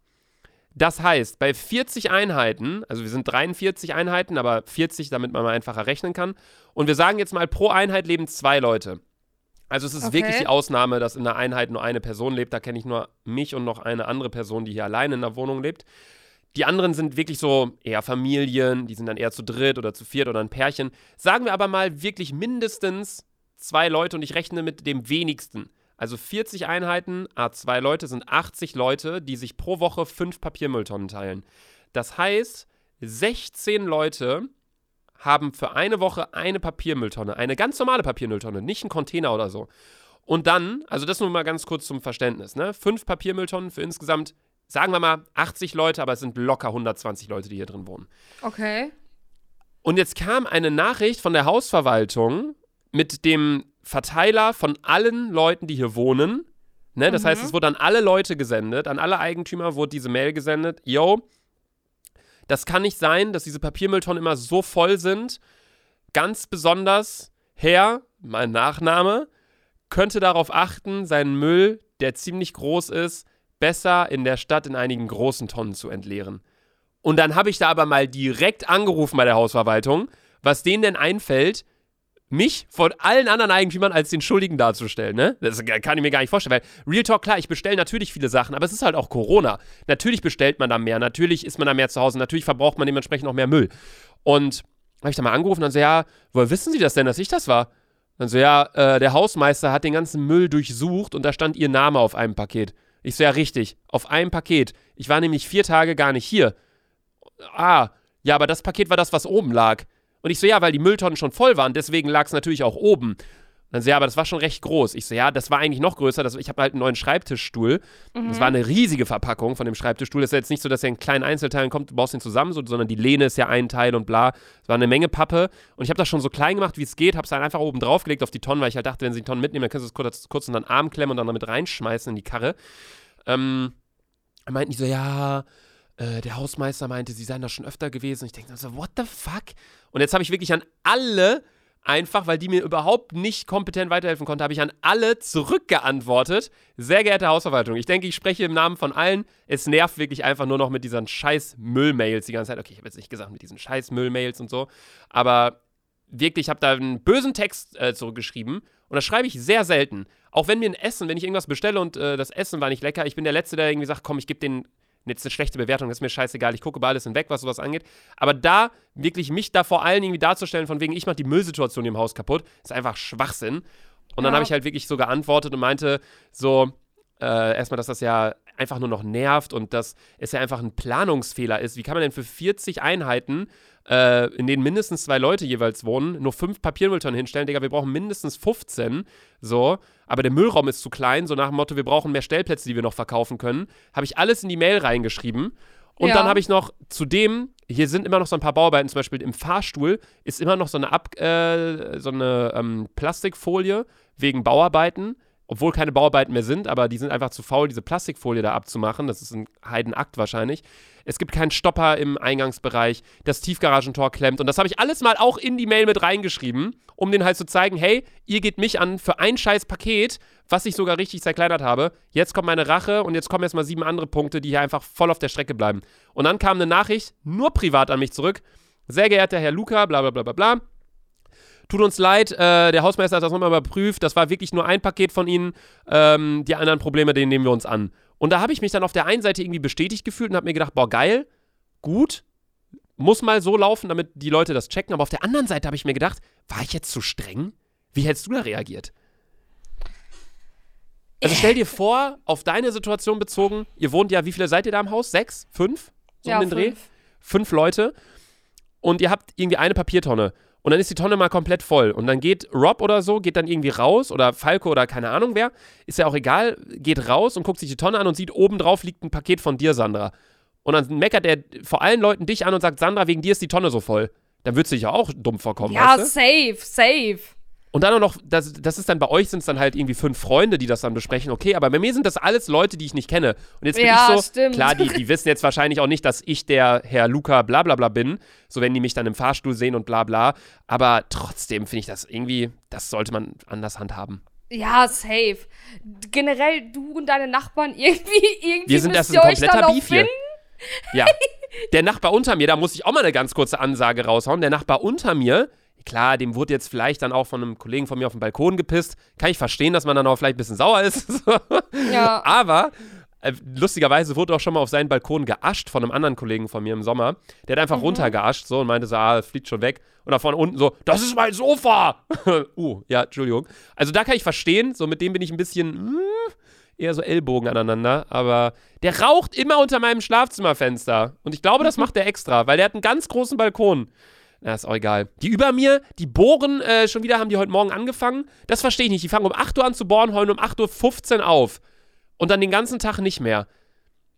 Speaker 2: Das heißt, bei 40 Einheiten, also wir sind 43 Einheiten, aber 40, damit man mal einfacher rechnen kann. Und wir sagen jetzt mal, pro Einheit leben zwei Leute. Also es ist
Speaker 1: Okay.
Speaker 2: wirklich die Ausnahme, dass in der Einheit nur eine Person lebt. Da kenne ich nur mich und noch eine andere Person, die hier alleine in der Wohnung lebt. Die anderen sind wirklich so eher Familien, die sind dann eher zu dritt oder zu viert oder ein Pärchen. Sagen wir aber mal wirklich mindestens zwei Leute und ich rechne mit dem wenigsten. Also 40 Einheiten, a zwei Leute sind 80 Leute, die sich pro Woche fünf Papiermülltonnen teilen. Das heißt, 16 Leute haben für eine Woche eine Papiermülltonne, eine ganz normale Papiermülltonne, nicht ein Container oder so. Und dann, also das nur mal ganz kurz zum Verständnis, ne? Fünf Papiermülltonnen für insgesamt, sagen wir mal, 80 Leute, aber es sind locker 120 Leute, die hier drin wohnen.
Speaker 1: Okay.
Speaker 2: Und jetzt kam eine Nachricht von der Hausverwaltung mit dem Verteiler von allen Leuten, die hier wohnen. Ne? Das
Speaker 1: Mhm.
Speaker 2: heißt, es wurde an alle Leute gesendet, an alle Eigentümer wurde diese Mail gesendet. Yo, das kann nicht sein, dass diese Papiermülltonnen immer so voll sind. Ganz besonders, Herr, mein Nachname, könnte darauf achten, seinen Müll, der ziemlich groß ist, besser in der Stadt in einigen großen Tonnen zu entleeren. Und dann habe ich da aber mal direkt angerufen bei der Hausverwaltung, was denen denn einfällt, mich von allen anderen Eigentümern als den Schuldigen darzustellen, ne? Das kann ich mir gar nicht vorstellen, weil Real Talk, klar, ich bestelle natürlich viele Sachen, aber es ist halt auch Corona. Natürlich bestellt man da mehr, natürlich ist man da mehr zu Hause, natürlich verbraucht man dementsprechend auch mehr Müll. Und habe ich da mal angerufen und so, ja, woher wissen Sie das denn, dass ich das war? Dann so, ja, äh, der Hausmeister hat den ganzen Müll durchsucht und da stand Ihr Name auf einem Paket. Ich so, ja, richtig, auf einem Paket. Ich war nämlich vier Tage gar nicht hier. Ah, ja, aber das Paket war das, was oben lag. Und ich so, ja, weil die Mülltonnen schon voll waren, deswegen lag es natürlich auch oben. Und dann so, ja, aber das war schon recht groß. Ich so, ja, das war eigentlich noch größer. Das, ich habe halt einen neuen Schreibtischstuhl. Das war eine riesige Verpackung von dem Schreibtischstuhl. Das ist ja jetzt nicht so, dass er in kleinen Einzelteilen kommt, du baust den zusammen, so, sondern die Lehne ist ja ein Teil und bla. Es war eine Menge Pappe. Und ich habe das schon so klein gemacht, wie es geht, habe es dann einfach oben draufgelegt auf die Tonnen, weil ich halt dachte, wenn sie die Tonnen mitnehmen, dann können sie es kurz, kurz unter den Arm klemmen und dann damit reinschmeißen in die Karre. Ähm, dann meinten die so, ja, äh, der Hausmeister meinte, sie seien da schon öfter gewesen. Ich denke so, what the fuck? Und jetzt habe ich wirklich an alle, einfach weil die mir überhaupt nicht kompetent weiterhelfen konnten, habe ich an alle zurückgeantwortet. Sehr geehrte Hausverwaltung, ich denke, ich spreche im Namen von allen. Es nervt wirklich einfach nur noch mit diesen scheiß Müllmails die ganze Zeit. Okay, ich habe jetzt nicht gesagt mit diesen scheiß Müllmails und so, aber wirklich, ich habe da einen bösen Text äh, zurückgeschrieben und das schreibe ich sehr selten. Auch wenn mir ein Essen, wenn ich irgendwas bestelle und äh, das Essen war nicht lecker, ich bin der Letzte, der irgendwie sagt, komm, ich gebe den jetzt eine schlechte Bewertung, das ist mir scheißegal, ich gucke über alles hinweg, was sowas angeht. Aber da wirklich mich da vor allen irgendwie darzustellen, von wegen, ich mache die Müllsituation im Haus kaputt, ist einfach Schwachsinn. Und dann
Speaker 1: Ja.
Speaker 2: habe ich halt wirklich so geantwortet und meinte so, äh, erstmal, dass das ja einfach nur noch nervt und dass es ja einfach ein Planungsfehler ist. Wie kann man denn für 40 Einheiten, äh, in denen mindestens zwei Leute jeweils wohnen, nur fünf Papiermülltonnen hinstellen? Digga, wir brauchen mindestens 15. So, aber der Müllraum ist zu klein, so nach dem Motto, wir brauchen mehr Stellplätze, die wir noch verkaufen können. Habe ich alles in die Mail reingeschrieben. Und
Speaker 1: Ja.
Speaker 2: dann habe ich noch zudem, hier sind immer noch so ein paar Bauarbeiten, zum Beispiel im Fahrstuhl ist immer noch so eine, Ab, äh, so eine ähm, Plastikfolie wegen Bauarbeiten, obwohl keine Bauarbeiten mehr sind, aber die sind einfach zu faul, diese Plastikfolie da abzumachen. Das ist ein Heidenakt wahrscheinlich. Es gibt keinen Stopper im Eingangsbereich, das Tiefgaragentor klemmt. Und das habe ich alles mal auch in die Mail mit reingeschrieben, um denen halt zu zeigen, hey, ihr geht mich an für ein scheiß Paket, was ich sogar richtig zerkleinert habe. Jetzt kommt meine Rache und jetzt kommen erstmal sieben andere Punkte, die hier einfach voll auf der Strecke bleiben. Und dann kam eine Nachricht, nur privat an mich zurück. Sehr geehrter Herr Luca, bla bla bla bla bla. Tut uns leid, äh, der Hausmeister hat das nochmal überprüft. Das war wirklich nur ein Paket von Ihnen. Ähm, die anderen Probleme, denen nehmen wir uns an. Und da habe ich mich dann auf der einen Seite irgendwie bestätigt gefühlt und habe mir gedacht, boah, geil, gut, muss mal so laufen, damit die Leute das checken. Aber auf der anderen Seite habe ich mir gedacht, war ich jetzt zu streng? Wie hättest du da reagiert? Also stell dir vor, auf deine Situation bezogen, ihr wohnt ja, wie viele seid ihr da im Haus? Sechs? Fünf? So
Speaker 1: ja,
Speaker 2: um den Dreh?
Speaker 1: fünf.
Speaker 2: fünf Leute und ihr habt irgendwie eine Papiertonne und dann ist die Tonne mal komplett voll und dann geht Rob oder so, geht dann irgendwie raus oder Falco oder keine Ahnung wer, ist ja auch egal, geht raus und guckt sich die Tonne an und sieht, oben drauf liegt ein Paket von dir, Sandra. Und dann meckert er vor allen Leuten dich an und sagt, Sandra, wegen dir ist die Tonne so voll. Dann würdest du dich ja auch dumm vorkommen,
Speaker 1: Ja,
Speaker 2: weißt du?
Speaker 1: safe, safe.
Speaker 2: Und dann auch noch, das, das ist dann bei euch sind es dann halt irgendwie fünf Freunde, die das dann besprechen. Okay, aber bei mir sind das alles Leute, die ich nicht kenne. Und jetzt bin
Speaker 1: Ja,
Speaker 2: ich so,
Speaker 1: stimmt.
Speaker 2: klar, die, die wissen jetzt wahrscheinlich auch nicht, dass ich der Herr Luca bla bla bla bin. So wenn die mich dann im Fahrstuhl sehen und bla bla. Aber trotzdem finde ich das irgendwie, das sollte man anders handhaben.
Speaker 1: Ja, safe. Generell, du und deine Nachbarn, <laughs> irgendwie, irgendwie
Speaker 2: Wir sind
Speaker 1: müsst
Speaker 2: das ein
Speaker 1: ihr euch dann
Speaker 2: kompletter
Speaker 1: auch finden.
Speaker 2: Ja. <laughs> Der Nachbar unter mir, da muss ich auch mal eine ganz kurze Ansage raushauen. Der Nachbar unter mir, klar, dem wurde jetzt vielleicht dann auch von einem Kollegen von mir auf dem Balkon gepisst. Kann ich verstehen, dass man dann auch vielleicht ein bisschen sauer ist. <laughs>
Speaker 1: Ja.
Speaker 2: Aber äh, lustigerweise wurde auch schon mal auf seinen Balkon geascht von einem anderen Kollegen von mir im Sommer. Der hat einfach
Speaker 1: Mhm.
Speaker 2: runtergeascht so und meinte so, ah, fliegt schon weg. Und da vorne unten so, das ist mein Sofa. <laughs> uh, ja, Entschuldigung. Also da kann ich verstehen, so mit dem bin ich ein bisschen, hm, eher so Ellbogen aneinander, aber der raucht immer unter meinem Schlafzimmerfenster. Und ich glaube, das <laughs> macht er extra, weil der hat einen ganz großen Balkon. Na, ist auch egal. Die über mir, die bohren äh, schon wieder, haben die heute Morgen angefangen. Das verstehe ich nicht. Die fangen um 8 Uhr an zu bohren, heulen um 8.15 Uhr auf. Und dann den ganzen Tag nicht mehr.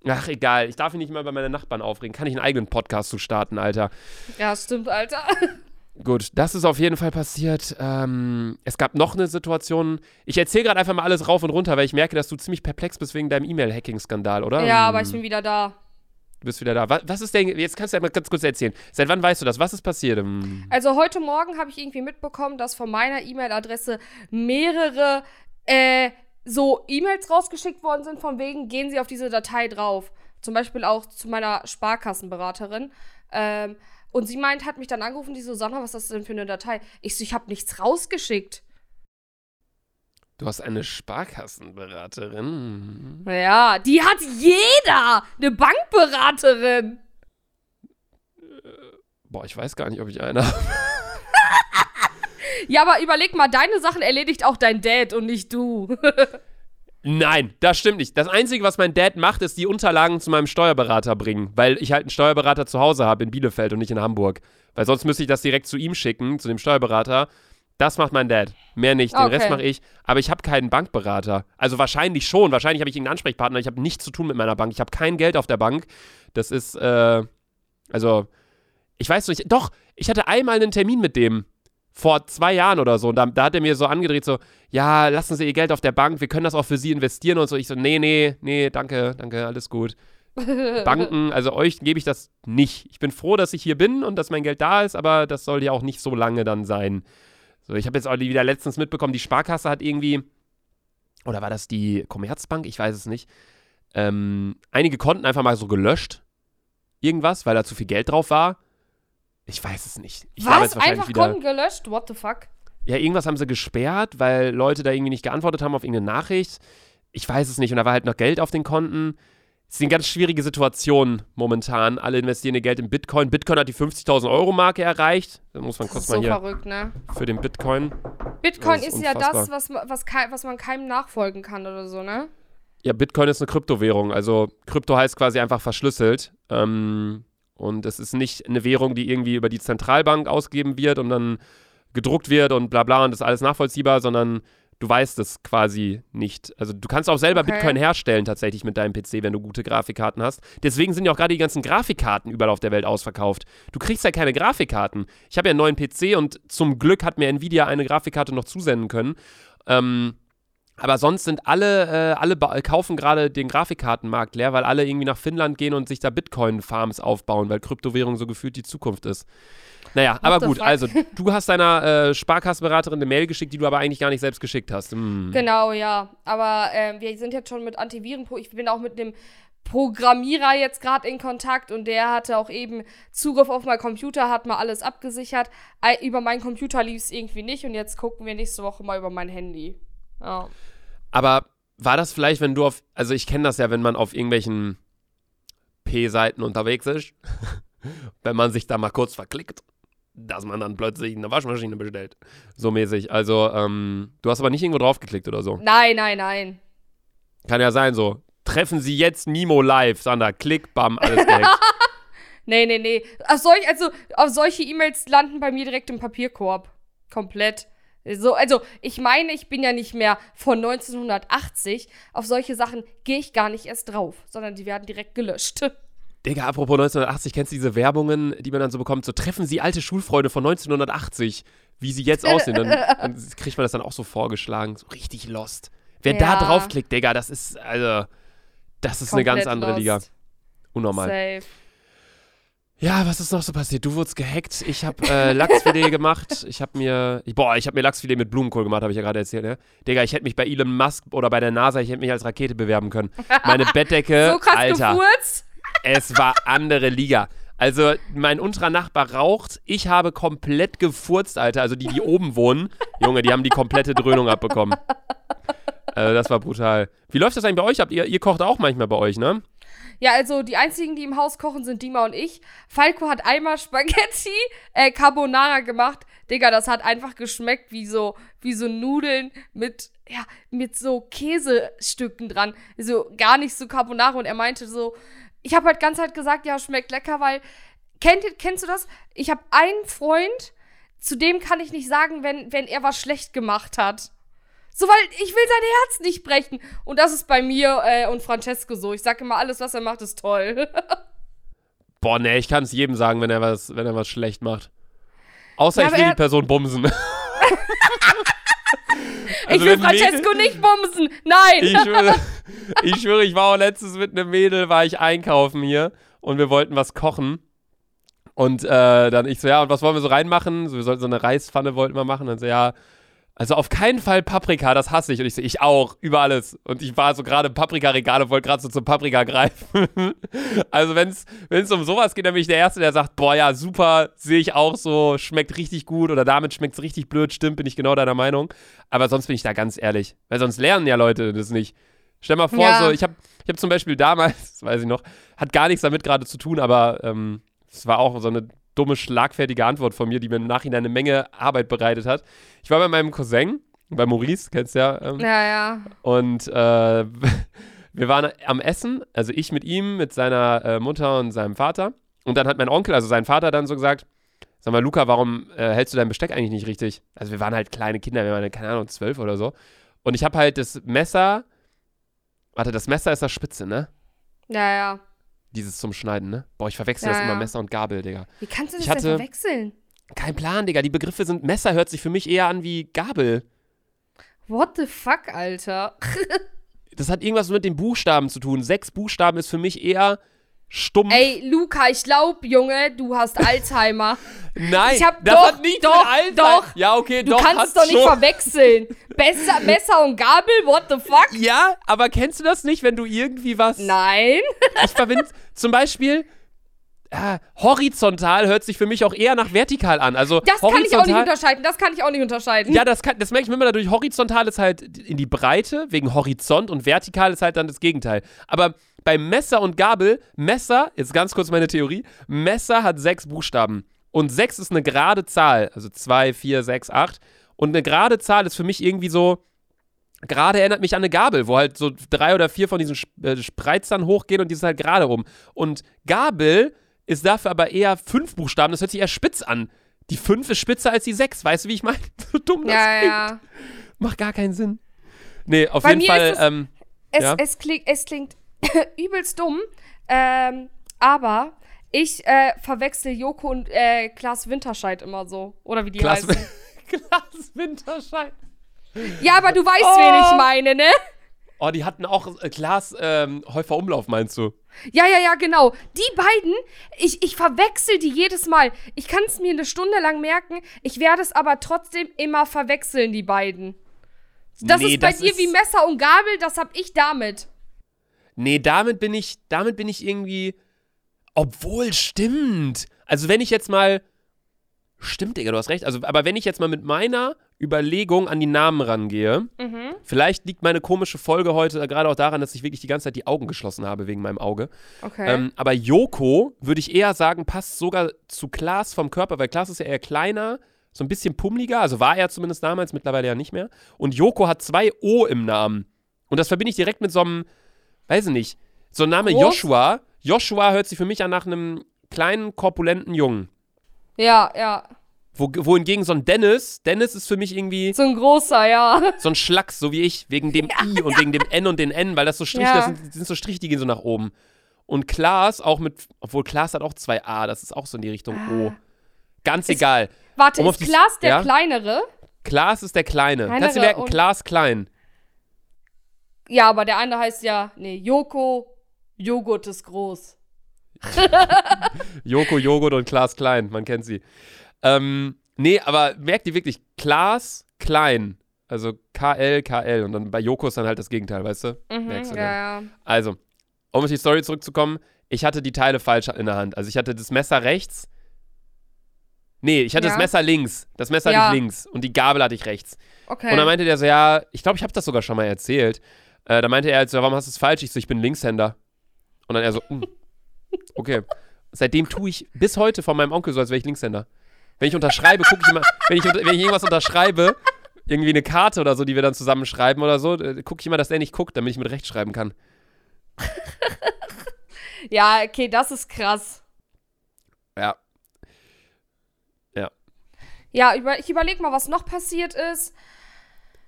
Speaker 2: Ach, egal. Ich darf mich nicht mal bei meinen Nachbarn aufregen. Kann ich einen eigenen Podcast zu starten, Alter.
Speaker 1: Ja, stimmt, Alter. <laughs>
Speaker 2: Gut, das ist auf jeden Fall passiert. Ähm, es gab noch eine Situation. Ich erzähle gerade einfach mal alles rauf und runter, weil ich merke, dass du ziemlich perplex bist wegen deinem E-Mail-Hacking-Skandal, oder?
Speaker 1: Ja, aber
Speaker 2: Hm,
Speaker 1: ich bin wieder da.
Speaker 2: Du bist wieder da. Was, was ist denn, jetzt kannst du ja mal ganz kurz erzählen. Seit wann weißt du das? Was ist passiert?
Speaker 1: Also heute Morgen habe ich irgendwie mitbekommen, dass von meiner E-Mail-Adresse mehrere äh, so E-Mails rausgeschickt worden sind, von wegen, gehen Sie auf diese Datei drauf. Zum Beispiel auch zu meiner Sparkassenberaterin. Ähm, und sie meint, hat mich dann angerufen, die so, Sandra, was ist das denn für eine Datei? Ich so, ich habe nichts rausgeschickt.
Speaker 2: Du hast eine Sparkassenberaterin.
Speaker 1: Ja, die hat jeder! Eine Bankberaterin!
Speaker 2: Boah, ich weiß gar nicht, ob ich eine <laughs> habe.
Speaker 1: Ja, aber überleg mal, deine Sachen erledigt auch dein Dad und nicht du. <laughs>
Speaker 2: Nein, das stimmt nicht. Das Einzige, was mein Dad macht, ist die Unterlagen zu meinem Steuerberater bringen, weil ich halt einen Steuerberater zu Hause habe in Bielefeld und nicht in Hamburg. Weil sonst müsste ich das direkt zu ihm schicken, zu dem Steuerberater. Das macht mein Dad. Mehr nicht. Den
Speaker 1: Okay.
Speaker 2: Rest mache ich. Aber ich habe keinen Bankberater. Also wahrscheinlich schon. Wahrscheinlich habe ich irgendeinen Ansprechpartner. Ich habe nichts zu tun mit meiner Bank. Ich habe kein Geld auf der Bank. Das ist, äh, also, ich weiß nicht. Doch, ich hatte einmal einen Termin mit dem. Vor zwei Jahren oder so. Und da, da hat er mir so angedreht, so, ja, lassen Sie Ihr Geld auf der Bank, wir können das auch für Sie investieren und so. Ich so, nee, nee, nee, danke, danke, alles gut. <laughs> Banken, also euch gebe ich das nicht. Ich bin froh, dass ich hier bin und dass mein Geld da ist, aber das soll ja auch nicht so lange dann sein. So, ich habe jetzt auch wieder letztens mitbekommen, die Sparkasse hat irgendwie, oder war das die Commerzbank? Ich weiß es nicht. Ähm, einige Konten einfach mal so gelöscht. Irgendwas, weil da zu viel Geld drauf war. Ich weiß es nicht. Ich
Speaker 1: Was? Einfach
Speaker 2: wieder.
Speaker 1: Konten gelöscht? What the fuck?
Speaker 2: Ja, irgendwas haben sie gesperrt, weil Leute da irgendwie nicht geantwortet haben auf irgendeine Nachricht. Ich weiß es nicht. Und da war halt noch Geld auf den Konten. Es ist eine ganz schwierige Situation momentan. Alle investieren ihr Geld in Bitcoin. Bitcoin hat die 50.000 Euro Marke erreicht. Da muss man
Speaker 1: Das
Speaker 2: kurz
Speaker 1: ist
Speaker 2: mal
Speaker 1: so
Speaker 2: hier
Speaker 1: verrückt, ne?
Speaker 2: für den Bitcoin.
Speaker 1: Bitcoin
Speaker 2: ist
Speaker 1: ist, ja das, was, was, was man keinem nachfolgen kann oder so, ne?
Speaker 2: Ja, Bitcoin ist eine Kryptowährung. Also Krypto heißt quasi einfach verschlüsselt. Ähm, und es ist nicht eine Währung, die irgendwie über die Zentralbank ausgegeben wird und dann gedruckt wird und bla bla und das ist alles nachvollziehbar, sondern du weißt es quasi nicht. Also du kannst auch selber
Speaker 1: Okay.
Speaker 2: Bitcoin herstellen tatsächlich mit deinem PC, wenn du gute Grafikkarten hast. Deswegen sind ja auch gerade die ganzen Grafikkarten überall auf der Welt ausverkauft. Du kriegst ja keine Grafikkarten. Ich habe ja einen neuen PC und zum Glück hat mir Nvidia eine Grafikkarte noch zusenden können. Ähm, aber sonst sind alle, äh, alle kaufen gerade den Grafikkartenmarkt leer, weil alle irgendwie nach Finnland gehen und sich da Bitcoin-Farms aufbauen, weil Kryptowährung so gefühlt die Zukunft ist. Naja, aber
Speaker 1: the
Speaker 2: gut,
Speaker 1: fuck?
Speaker 2: also <laughs> du hast deiner äh, Sparkassenberaterin eine Mail geschickt, die du aber eigentlich gar nicht selbst geschickt hast. Hm.
Speaker 1: Genau, ja. Aber ähm, wir sind jetzt schon mit Antiviren, ich bin auch mit dem Programmierer jetzt gerade in Kontakt und der hatte auch eben Zugriff auf meinen Computer, hat mal alles abgesichert. Über meinen Computer lief es irgendwie nicht und jetzt gucken wir nächste Woche mal über mein Handy. Ja.
Speaker 2: Aber war das vielleicht, wenn du auf, also ich kenne das ja, wenn man auf irgendwelchen P-Seiten unterwegs ist, <laughs> wenn man sich da mal kurz verklickt, dass man dann plötzlich eine Waschmaschine bestellt. So mäßig. Also, ähm, du hast aber nicht irgendwo draufgeklickt oder so.
Speaker 1: Nein, nein, nein.
Speaker 2: Kann ja sein, so. Treffen Sie jetzt Mimo live, Sander. Klick, bam, alles gehackt. <laughs>
Speaker 1: Nee, nee, nee. Auf solch, also, auf solche E-Mails landen bei mir direkt im Papierkorb. Komplett. So, also, ich meine, ich bin ja nicht mehr von 1980. Auf solche Sachen gehe ich gar nicht erst drauf, sondern die werden direkt gelöscht. <laughs>
Speaker 2: Digga, apropos 1980, kennst du diese Werbungen, die man dann so bekommt? So, treffen Sie alte Schulfreunde von 1980, wie sie jetzt aussehen. Dann, <laughs> dann kriegt man das dann auch so vorgeschlagen. So richtig lost. Wer da
Speaker 1: Ja.
Speaker 2: draufklicket, Digga, das ist, also, das ist eine ganz
Speaker 1: Komplett
Speaker 2: andere
Speaker 1: lost.
Speaker 2: Liga. Unnormal.
Speaker 1: Safe.
Speaker 2: Ja, was ist noch so passiert? Du wurdest gehackt. Ich habe äh, Lachsfilet gemacht. Ich habe mir, ich, boah, ich habe mir Lachsfilet mit Blumenkohl gemacht, habe ich ja gerade erzählt, ne? Digga, ich hätte mich bei Elon Musk oder bei der NASA, ich hätte mich als Rakete bewerben können. Meine Bettdecke, <laughs>
Speaker 1: so krass
Speaker 2: Alter,
Speaker 1: gefurzt.
Speaker 2: es war andere Liga. Also, mein unterer Nachbar raucht. Ich habe komplett gefurzt, Alter. Also, die, die oben wohnen, Junge, die haben die komplette Dröhnung abbekommen. Also, das war brutal. Wie läuft das eigentlich bei euch ab? Ihr, ihr kocht auch manchmal bei euch, ne?
Speaker 1: Ja, also die einzigen, die im Haus kochen, sind Dima und ich. Falco hat einmal Spaghetti <laughs> äh, Carbonara gemacht. Digga, das hat einfach geschmeckt wie so, wie so Nudeln mit, ja, mit so Käsestücken dran. So gar nicht so Carbonara. Und er meinte so, ich habe halt ganz halt gesagt, ja, schmeckt lecker, weil, kennt, kennst du das? Ich habe einen Freund, zu dem kann ich nicht sagen, wenn, wenn er was schlecht gemacht hat. So, weil ich will sein Herz nicht brechen. Und das ist bei mir äh, und Francesco so. Ich sage immer, alles, was er macht, ist toll. <laughs>
Speaker 2: Boah, nee, ich kann es jedem sagen, wenn er was, wenn er was schlecht macht. Außer
Speaker 1: Ja,
Speaker 2: ich will die Person bumsen. <laughs>
Speaker 1: ich
Speaker 2: Also
Speaker 1: will
Speaker 2: wenn ein Mädel-
Speaker 1: Francesco nicht bumsen. Nein.
Speaker 2: Ich schwöre, <laughs> ich schwöre, ich war auch letztens mit einem Mädel, war ich einkaufen hier und wir wollten was kochen. Und äh, dann ich so, ja, und was wollen wir so reinmachen? So, wir sollten so eine Reispfanne wollten wir machen. Dann so, ja, also auf keinen Fall Paprika, das hasse ich. Und ich so, ich auch, über alles. Und ich war so gerade im Paprika-Regal und wollte gerade so zum Paprika greifen. <laughs> also wenn es um sowas geht, dann bin ich der Erste, der sagt, boah, ja, super, sehe ich auch so, schmeckt richtig gut oder damit schmeckt es richtig blöd, stimmt, bin ich genau deiner Meinung. Aber sonst bin ich da ganz ehrlich. Weil sonst lernen ja Leute das nicht. Stell mal vor,
Speaker 1: Ja.
Speaker 2: so, ich habe ich hab zum Beispiel damals, das <laughs> weiß ich noch, hat gar nichts damit gerade zu tun, aber ähm, es war auch so eine dumme, schlagfertige Antwort von mir, die mir im Nachhinein eine Menge Arbeit bereitet hat. Ich war bei meinem Cousin, bei Maurice, kennst du ja, ähm,
Speaker 1: Ja, ja.
Speaker 2: und äh, <laughs> wir waren am Essen, also ich mit ihm, mit seiner äh, Mutter und seinem Vater. Und dann hat mein Onkel, also sein Vater, dann so gesagt: Sag mal, Luca, warum äh, hältst du dein Besteck eigentlich nicht richtig? Also, wir waren halt kleine Kinder, wir waren, keine Ahnung, zwölf oder so. Und ich habe halt das Messer. Warte, das Messer ist das Spitze, ne?
Speaker 1: Ja, ja.
Speaker 2: Dieses zum Schneiden, ne? Boah, ich verwechsel
Speaker 1: Ja,
Speaker 2: das immer. Messer und Gabel, Digga.
Speaker 1: Wie kannst du das
Speaker 2: Ich hatte-
Speaker 1: denn verwechseln?
Speaker 2: Kein Plan, Digga. Die Begriffe sind. Messer hört sich für mich eher an wie Gabel.
Speaker 1: What the fuck, Alter? <laughs>
Speaker 2: Das hat irgendwas mit den Buchstaben zu tun. Sechs Buchstaben ist für mich eher stumpf.
Speaker 1: Ey, Luca, ich glaub, Junge, du hast Alzheimer. <laughs>
Speaker 2: Nein,
Speaker 1: Ich hab-
Speaker 2: das
Speaker 1: doch,
Speaker 2: hat nichts
Speaker 1: doch,
Speaker 2: Alter.
Speaker 1: doch.
Speaker 2: Ja, okay,
Speaker 1: Du
Speaker 2: doch.
Speaker 1: kannst
Speaker 2: hat's
Speaker 1: doch nicht
Speaker 2: schon.
Speaker 1: verwechseln. Besser, <laughs> Messer und Gabel, what the fuck?
Speaker 2: Ja, aber kennst du das nicht, wenn du irgendwie was.
Speaker 1: Nein.
Speaker 2: Ich verbinde zum Beispiel. Ah, horizontal hört sich für mich auch eher nach vertikal an. Also
Speaker 1: Das kann ich auch nicht unterscheiden. Das kann ich auch nicht unterscheiden.
Speaker 2: Ja, das, kann, das merke ich mir immer dadurch. Horizontal ist halt in die Breite, wegen Horizont, und vertikal ist halt dann das Gegenteil. Aber bei Messer und Gabel, Messer, jetzt ganz kurz meine Theorie, Messer hat sechs Buchstaben. Und sechs ist eine gerade Zahl, also zwei, vier, sechs, acht. Und eine gerade Zahl ist für mich irgendwie so, gerade erinnert mich an eine Gabel, wo halt so drei oder vier von diesen äh, Spreizern hochgehen und die ist halt gerade rum. Und Gabel ist dafür aber eher fünf Buchstaben, das hört sich eher spitz an. Die fünf ist spitzer als die sechs, weißt du, wie ich meine? <laughs> So dumm das
Speaker 1: ja,
Speaker 2: klingt.
Speaker 1: ja.
Speaker 2: Macht gar keinen Sinn. Nee, auf
Speaker 1: Bei
Speaker 2: jeden Fall,
Speaker 1: es-
Speaker 2: ähm,
Speaker 1: Es,
Speaker 2: Ja.
Speaker 1: es, klingt, es klingt <laughs> übelst dumm, ähm, aber ich äh, verwechsel Joko und äh, Klaas Winterscheid immer so. Oder wie die
Speaker 2: Klaas,
Speaker 1: heißen. <laughs>
Speaker 2: Klaas Winterscheid.
Speaker 1: Ja, aber du weißt,
Speaker 2: Oh.
Speaker 1: wen ich meine, ne?
Speaker 2: Oh, die hatten auch äh, Klaas ähm, Häufer Umlauf, meinst du?
Speaker 1: Ja, ja, ja, genau. Die beiden, ich, ich verwechsel die jedes Mal. Ich kann es mir eine Stunde lang merken, ich werde es aber trotzdem immer verwechseln, die beiden. Das
Speaker 2: Nee,
Speaker 1: ist bei
Speaker 2: das
Speaker 1: dir
Speaker 2: ist-
Speaker 1: wie Messer und Gabel, das hab ich damit.
Speaker 2: Nee, damit bin ich, damit bin ich irgendwie. Obwohl, stimmt. Also, wenn ich jetzt mal. Stimmt, Digga, du hast recht. Also, aber wenn ich jetzt mal mit meiner Überlegung an die Namen rangehe,
Speaker 1: Mhm.
Speaker 2: vielleicht liegt meine komische Folge heute gerade auch daran, dass ich wirklich die ganze Zeit die Augen geschlossen habe wegen meinem Auge.
Speaker 1: Okay.
Speaker 2: Ähm, aber Joko, würde ich eher sagen, passt sogar zu Klaas vom Körper, weil Klaas ist ja eher kleiner, so ein bisschen pummeliger, also war er zumindest damals, mittlerweile ja nicht mehr. Und Joko hat zwei O im Namen. Und das verbinde ich direkt mit so einem, weiß ich nicht, so ein Name
Speaker 1: Groß?
Speaker 2: Joshua. Joshua hört sich für mich an nach einem kleinen, korpulenten Jungen.
Speaker 1: ja, ja.
Speaker 2: Wo, wohingegen so ein Dennis, Dennis ist für mich irgendwie
Speaker 1: So ein großer, ja.
Speaker 2: so ein Schlacks, so wie ich, wegen dem I und wegen dem N und den N, weil das so Striche,
Speaker 1: Ja.
Speaker 2: das sind, das sind so Striche, die gehen so nach oben. Und Klaas auch mit, obwohl Klaas hat auch zwei A, das ist auch so in die Richtung O. Ganz egal.
Speaker 1: Warte,
Speaker 2: Um
Speaker 1: ist Klaas der
Speaker 2: ja?
Speaker 1: kleinere?
Speaker 2: Klaas ist der Kleine.
Speaker 1: Kleinere
Speaker 2: Kannst du merken, Klaas klein.
Speaker 1: Ja, aber der eine heißt ja, nee, Joko, Joghurt ist groß. <laughs>
Speaker 2: Joko Joghurt und Klaas klein, man kennt sie. Ähm, nee, aber merkt ihr wirklich, Klaas klein. Also KL, KL. Und dann bei Joko ist dann halt das Gegenteil, weißt du?
Speaker 1: Mhm,
Speaker 2: Merkst du
Speaker 1: ja, ja.
Speaker 2: Also, um auf die Story zurückzukommen, ich hatte die Teile falsch in der Hand. Also ich hatte das Messer rechts. Nee, ich hatte
Speaker 1: Ja.
Speaker 2: das Messer links. Das Messer
Speaker 1: Ja.
Speaker 2: hatte ich links. Und die Gabel hatte ich rechts.
Speaker 1: Okay.
Speaker 2: Und dann meinte der so, ja, ich glaube, ich habe das sogar schon mal erzählt. Äh, da meinte er halt so, warum hast du es falsch? Ich so, ich bin Linkshänder. Und dann er so, hm, okay. <laughs> Seitdem tue ich bis heute von meinem Onkel so, als wäre ich Linkshänder. Wenn ich unterschreibe, gucke ich immer, wenn ich, wenn ich irgendwas unterschreibe, irgendwie eine Karte oder so, die wir dann zusammenschreiben oder so, äh, gucke ich immer, dass er nicht guckt, damit ich mit Recht schreiben kann. <laughs>
Speaker 1: Ja, okay, das ist krass.
Speaker 2: Ja.
Speaker 1: Ja, über, ich überlege mal, was noch passiert ist.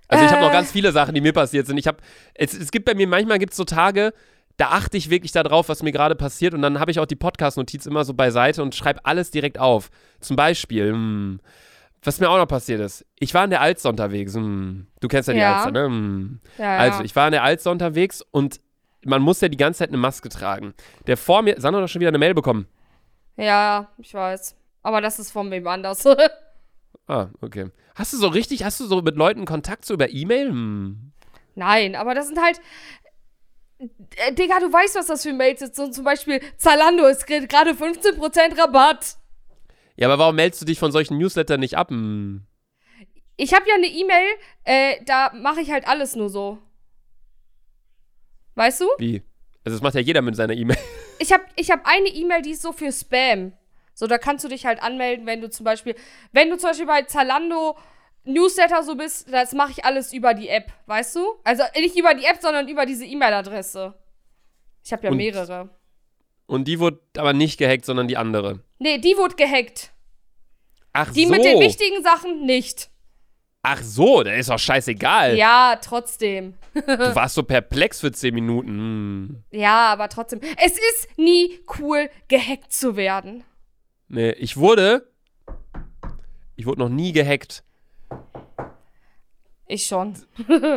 Speaker 2: Also ich habe noch
Speaker 1: Äh.
Speaker 2: ganz viele Sachen, die mir passiert sind. Ich habe, es, es gibt bei mir manchmal gibt's so Tage, da achte ich wirklich darauf, was mir gerade passiert und dann habe ich auch die Podcast-Notiz immer so beiseite und schreibe alles direkt auf. Zum Beispiel, hm, was mir auch noch passiert ist, ich war in der Alster unterwegs. Hm, du kennst ja die
Speaker 1: Ja.
Speaker 2: Alster, ne? Hm.
Speaker 1: Ja, ja.
Speaker 2: Also, ich war in der Alster unterwegs und man muss ja die ganze Zeit eine Maske tragen. Der vor mir, Sandra hat doch schon wieder eine Mail bekommen.
Speaker 1: ja, ich weiß. Aber das ist von wem anders. <laughs>
Speaker 2: Ah, okay. Hast du so richtig, hast du so mit Leuten Kontakt so über E-Mail? Hm.
Speaker 1: Nein, aber das sind halt. Äh, Digga, du weißt, was das für Mails sind. So zum Beispiel, Zalando ist gerade 15% Rabatt.
Speaker 2: Ja, aber warum meldest du dich von solchen Newslettern nicht ab? Hm.
Speaker 1: Ich habe ja eine E-Mail, äh, da mache ich halt alles nur so. Weißt du?
Speaker 2: Wie? Also das macht ja jeder mit seiner E-Mail. <laughs>
Speaker 1: Ich habe ich hab eine E-Mail, die ist so für Spam. So, da kannst du dich halt anmelden, wenn du zum Beispiel, wenn du zum Beispiel bei Zalando Newsletter so bist, das mache ich alles über die App, weißt du? Also nicht über die App, sondern über diese E-Mail-Adresse. Ich habe ja
Speaker 2: Und-
Speaker 1: mehrere.
Speaker 2: Und die wurde aber nicht gehackt, sondern die andere.
Speaker 1: Nee, die wurde gehackt.
Speaker 2: Ach
Speaker 1: Die
Speaker 2: so.
Speaker 1: mit den wichtigen Sachen nicht.
Speaker 2: Ach so, das ist doch scheißegal.
Speaker 1: Ja, trotzdem.
Speaker 2: Du <laughs> warst so perplex für 10 Minuten. Hm.
Speaker 1: Ja, aber trotzdem. Es ist nie cool, gehackt zu werden.
Speaker 2: Nee, ich wurde. Ich wurde noch nie gehackt.
Speaker 1: Ich schon.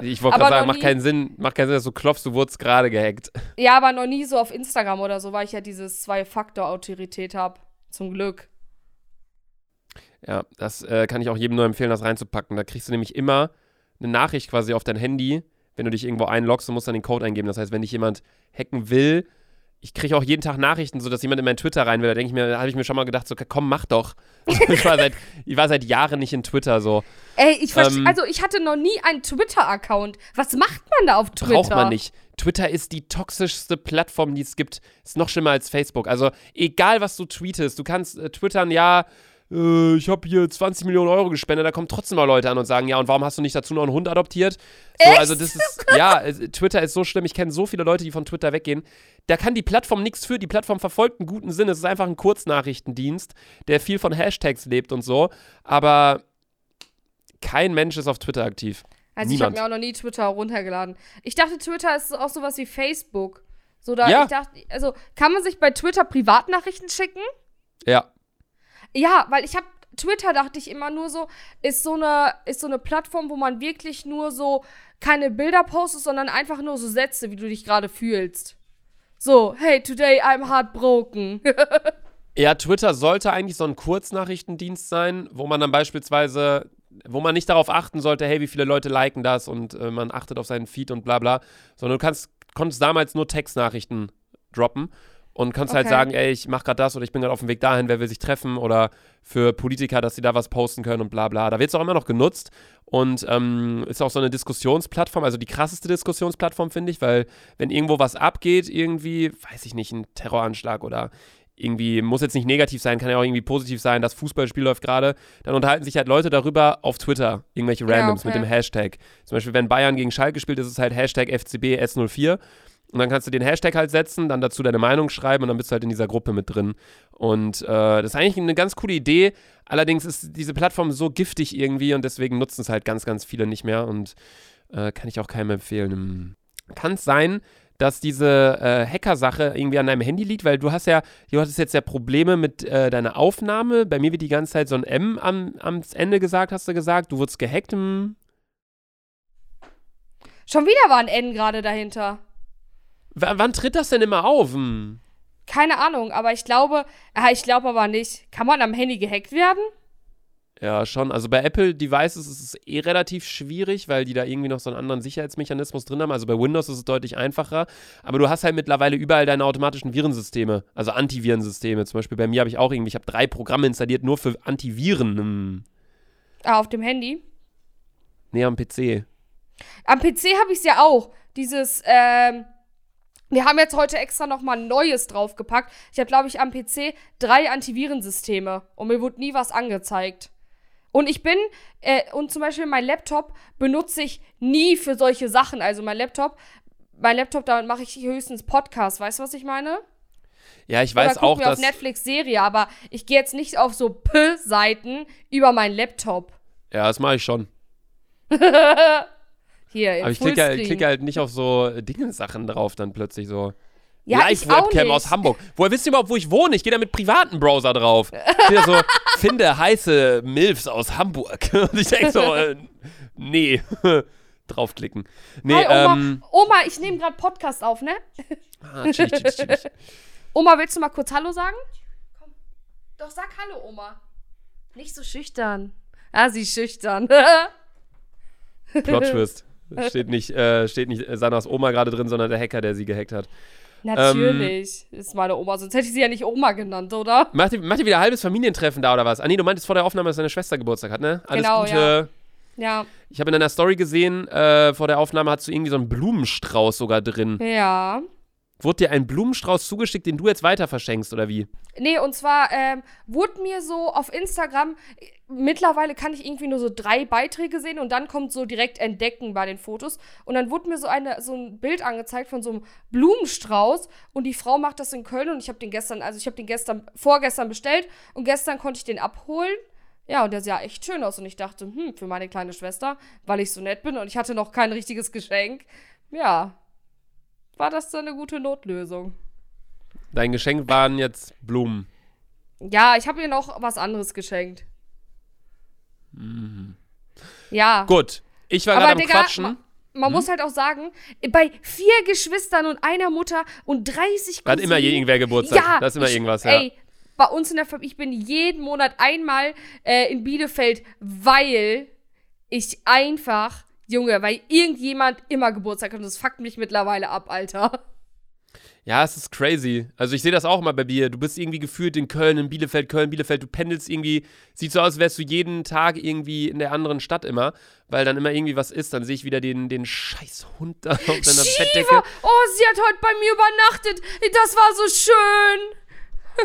Speaker 2: Ich wollte gerade sagen, macht keinen Sinn, macht keinen Sinn, dass du klopfst, du wurdest gerade gehackt.
Speaker 1: Ja, aber noch nie so auf Instagram oder so, weil ich ja dieses Zwei-Faktor-Autorität habe. Zum Glück.
Speaker 2: Ja, das äh, kann ich auch jedem nur empfehlen, das reinzupacken. Da kriegst du nämlich immer eine Nachricht quasi auf dein Handy, wenn du dich irgendwo einloggst und musst dann den Code eingeben. Das heißt, wenn dich jemand hacken will, ich kriege auch jeden Tag Nachrichten, so dass jemand in mein Twitter rein will. Da denke ich mir, da habe ich mir schon mal gedacht, so komm, mach doch. <laughs> ich, war seit, ich war seit Jahren nicht in Twitter so.
Speaker 1: Ey, ich verstehe.
Speaker 2: Ähm,
Speaker 1: also, ich hatte noch nie einen Twitter-Account. Was macht man da auf Twitter?
Speaker 2: Braucht man nicht. Twitter ist die toxischste Plattform, die es gibt. Ist noch schlimmer als Facebook. Also, egal was du tweetest, du kannst äh, twittern, ja, äh, ich habe hier 20 Millionen Euro gespendet, da kommen trotzdem mal Leute an und sagen, ja, und warum hast du nicht dazu noch einen Hund adoptiert? So, also das ist, ja, Twitter ist so schlimm. Ich kenne so viele Leute, die von Twitter weggehen. Da kann die Plattform nichts für. Die Plattform verfolgt einen guten Sinn. Es ist einfach ein Kurznachrichtendienst, der viel von Hashtags lebt und so. Aber kein Mensch ist auf Twitter aktiv.
Speaker 1: Also, ich habe
Speaker 2: Niemand.
Speaker 1: mir auch noch nie Twitter runtergeladen. Ich dachte, Twitter ist auch sowas wie Facebook. So, da,
Speaker 2: Ja.
Speaker 1: ich dachte, also, kann man sich bei Twitter Privatnachrichten schicken?
Speaker 2: Ja.
Speaker 1: Ja, weil ich habe Twitter dachte ich immer nur so, ist so eine ist so eine Plattform, wo man wirklich nur so keine Bilder postet, sondern einfach nur so Sätze, wie du dich gerade fühlst. So, hey, today I'm heartbroken. <laughs>
Speaker 2: Ja, Twitter sollte eigentlich so ein Kurznachrichtendienst sein, wo man dann beispielsweise, wo man nicht darauf achten sollte, hey, wie viele Leute liken das und äh, man achtet auf seinen Feed und bla bla, sondern du kannst, konntest damals nur Textnachrichten droppen und kannst halt
Speaker 1: Okay.
Speaker 2: sagen, ey, ich mach gerade das oder ich bin gerade auf dem Weg dahin, wer will sich treffen oder für Politiker, dass sie da was posten können und bla bla. Da wird es auch immer noch genutzt und ähm, ist auch so eine Diskussionsplattform, also die krasseste Diskussionsplattform, finde ich, weil wenn irgendwo was abgeht, irgendwie, weiß ich nicht, ein Terroranschlag oder irgendwie, muss jetzt nicht negativ sein, kann ja auch irgendwie positiv sein, das Fußballspiel läuft gerade, dann unterhalten sich halt Leute darüber auf Twitter, irgendwelche
Speaker 1: Ja,
Speaker 2: Randoms
Speaker 1: okay.
Speaker 2: mit dem Hashtag. Zum Beispiel, wenn Bayern gegen Schalke spielt, ist es halt Hashtag FCB S04 und dann kannst du den Hashtag halt setzen, dann dazu deine Meinung schreiben und dann bist du halt in dieser Gruppe mit drin. Und äh, das ist eigentlich eine ganz coole Idee. Allerdings ist diese Plattform so giftig irgendwie und deswegen nutzen es halt ganz, ganz viele nicht mehr und äh, kann ich auch keinem empfehlen. Hm. Kann es sein, dass diese äh, Hacker-Sache irgendwie an deinem Handy liegt, weil du hast ja, du hattest jetzt ja Probleme mit äh, deiner Aufnahme. Bei mir wird die ganze Zeit so ein M am, am Ende gesagt, hast du gesagt. Du wurdest gehackt.
Speaker 1: Schon wieder war ein N gerade dahinter.
Speaker 2: W wann tritt das denn immer auf? Hm.
Speaker 1: Keine Ahnung, aber ich glaube, ah, ich glaube aber nicht. Kann man am Handy gehackt werden?
Speaker 2: Ja, schon. Also bei Apple Devices ist es eh relativ schwierig, weil die da irgendwie noch so einen anderen Sicherheitsmechanismus drin haben. Also bei Windows ist es deutlich einfacher. Aber du hast halt mittlerweile überall deine automatischen Virensysteme, also Antivirensysteme. Zum Beispiel bei mir habe ich auch irgendwie, ich habe drei Programme installiert nur für Antiviren. Hm.
Speaker 1: Ah, auf dem Handy.
Speaker 2: Nee, am PC.
Speaker 1: Am PC habe ich es ja auch. Dieses, ähm, Wir haben jetzt heute extra nochmal Neues draufgepackt. Ich habe, glaube ich, am PC drei Antivirensysteme und mir wurde nie was angezeigt. Und ich bin, äh, und zum Beispiel mein Laptop benutze ich nie für solche Sachen. Also mein Laptop, mein Laptop, damit mache ich höchstens Podcasts. Weißt du, was ich meine?
Speaker 2: Ja, ich weiß
Speaker 1: Oder
Speaker 2: auch,
Speaker 1: mir
Speaker 2: dass.
Speaker 1: auf Netflix Serie, aber ich gehe jetzt nicht auf so P-Seiten über meinen Laptop.
Speaker 2: Ja, das mache ich schon. <laughs>
Speaker 1: Hier, in
Speaker 2: Aber ich klicke, klicke halt nicht auf so Dinge-Sachen drauf, dann plötzlich so.
Speaker 1: Ja, ich auch
Speaker 2: Live-Webcam
Speaker 1: nicht.
Speaker 2: aus Hamburg. Woher wisst ihr überhaupt, wo ich wohne? Ich gehe da mit privaten Browser drauf. Hier so, <laughs> finde heiße Milfs aus Hamburg. <laughs> Und ich denke so, äh, nee. <laughs> Draufklicken. Nee,
Speaker 1: Hi, Oma.
Speaker 2: ähm.
Speaker 1: Oma, ich nehme gerade Podcast auf, ne?
Speaker 2: Ah, chillig, chillig, chillig.
Speaker 1: Oma, willst du mal kurz Hallo sagen? Komm. Doch, sag Hallo, Oma. Nicht so schüchtern. Ah, sie ist schüchtern.
Speaker 2: Plot Twist. Steht nicht, äh, steht nicht Sanas Oma gerade drin, sondern der Hacker, der sie gehackt hat.
Speaker 1: Natürlich. ist meine Oma. Sonst hätte ich sie ja nicht Oma genannt, oder?
Speaker 2: Macht ihr, macht ihr wieder ein halbes Familientreffen da oder was? Ah, nee, du meintest vor der Aufnahme, dass deine Schwester Geburtstag hat, ne? Alles
Speaker 1: Genau,
Speaker 2: Gute.
Speaker 1: ja. Ja.
Speaker 2: Ich habe in deiner Story gesehen, äh, vor der Aufnahme hast du irgendwie so einen Blumenstrauß sogar drin.
Speaker 1: Ja.
Speaker 2: Wurde dir ein Blumenstrauß zugeschickt, den du jetzt weiter verschenkst, oder wie?
Speaker 1: Nee, und zwar ähm, wurde mir so auf Instagram, äh, mittlerweile kann ich irgendwie nur so drei Beiträge sehen und dann kommt so direkt Entdecken bei den Fotos. Und dann wurde mir so, eine, so ein Bild angezeigt von so einem Blumenstrauß und die Frau macht das in Köln und ich habe den gestern, also ich habe den gestern, vorgestern bestellt und gestern konnte ich den abholen. Ja, und der sah echt schön aus und ich dachte, hm, für meine kleine Schwester, weil ich so nett bin und ich hatte noch kein richtiges Geschenk. Ja, war das dann eine gute Notlösung.
Speaker 2: Dein Geschenk waren jetzt Blumen.
Speaker 1: Ja, ich habe ihr noch was anderes geschenkt. Ja.
Speaker 2: Gut, ich war gerade am
Speaker 1: Digga,
Speaker 2: Quatschen.
Speaker 1: ma- Man muss halt auch sagen, bei vier Geschwistern und einer Mutter und 30
Speaker 2: Da hat immer irgendwer Geburtstag.
Speaker 1: Ja,
Speaker 2: da ist immer
Speaker 1: ich,
Speaker 2: irgendwas, ja.
Speaker 1: Ey, bei uns in der Familie, ich bin jeden Monat einmal äh, in Bielefeld, weil ich einfach, Junge, weil irgendjemand immer Geburtstag hat und das fuckt mich mittlerweile ab, Alter.
Speaker 2: Ja, es ist crazy. Also ich sehe das auch immer bei dir. Du bist irgendwie gefühlt in Köln, in Bielefeld, Köln, Bielefeld. Du pendelst irgendwie, sieht so aus, als wärst du jeden Tag irgendwie in der anderen Stadt immer, weil dann immer irgendwie was ist. Dann sehe ich wieder den, den scheiß Hund da auf deiner Bettdecke.
Speaker 1: Shiva! Oh, sie hat heute bei mir übernachtet. Das war so schön.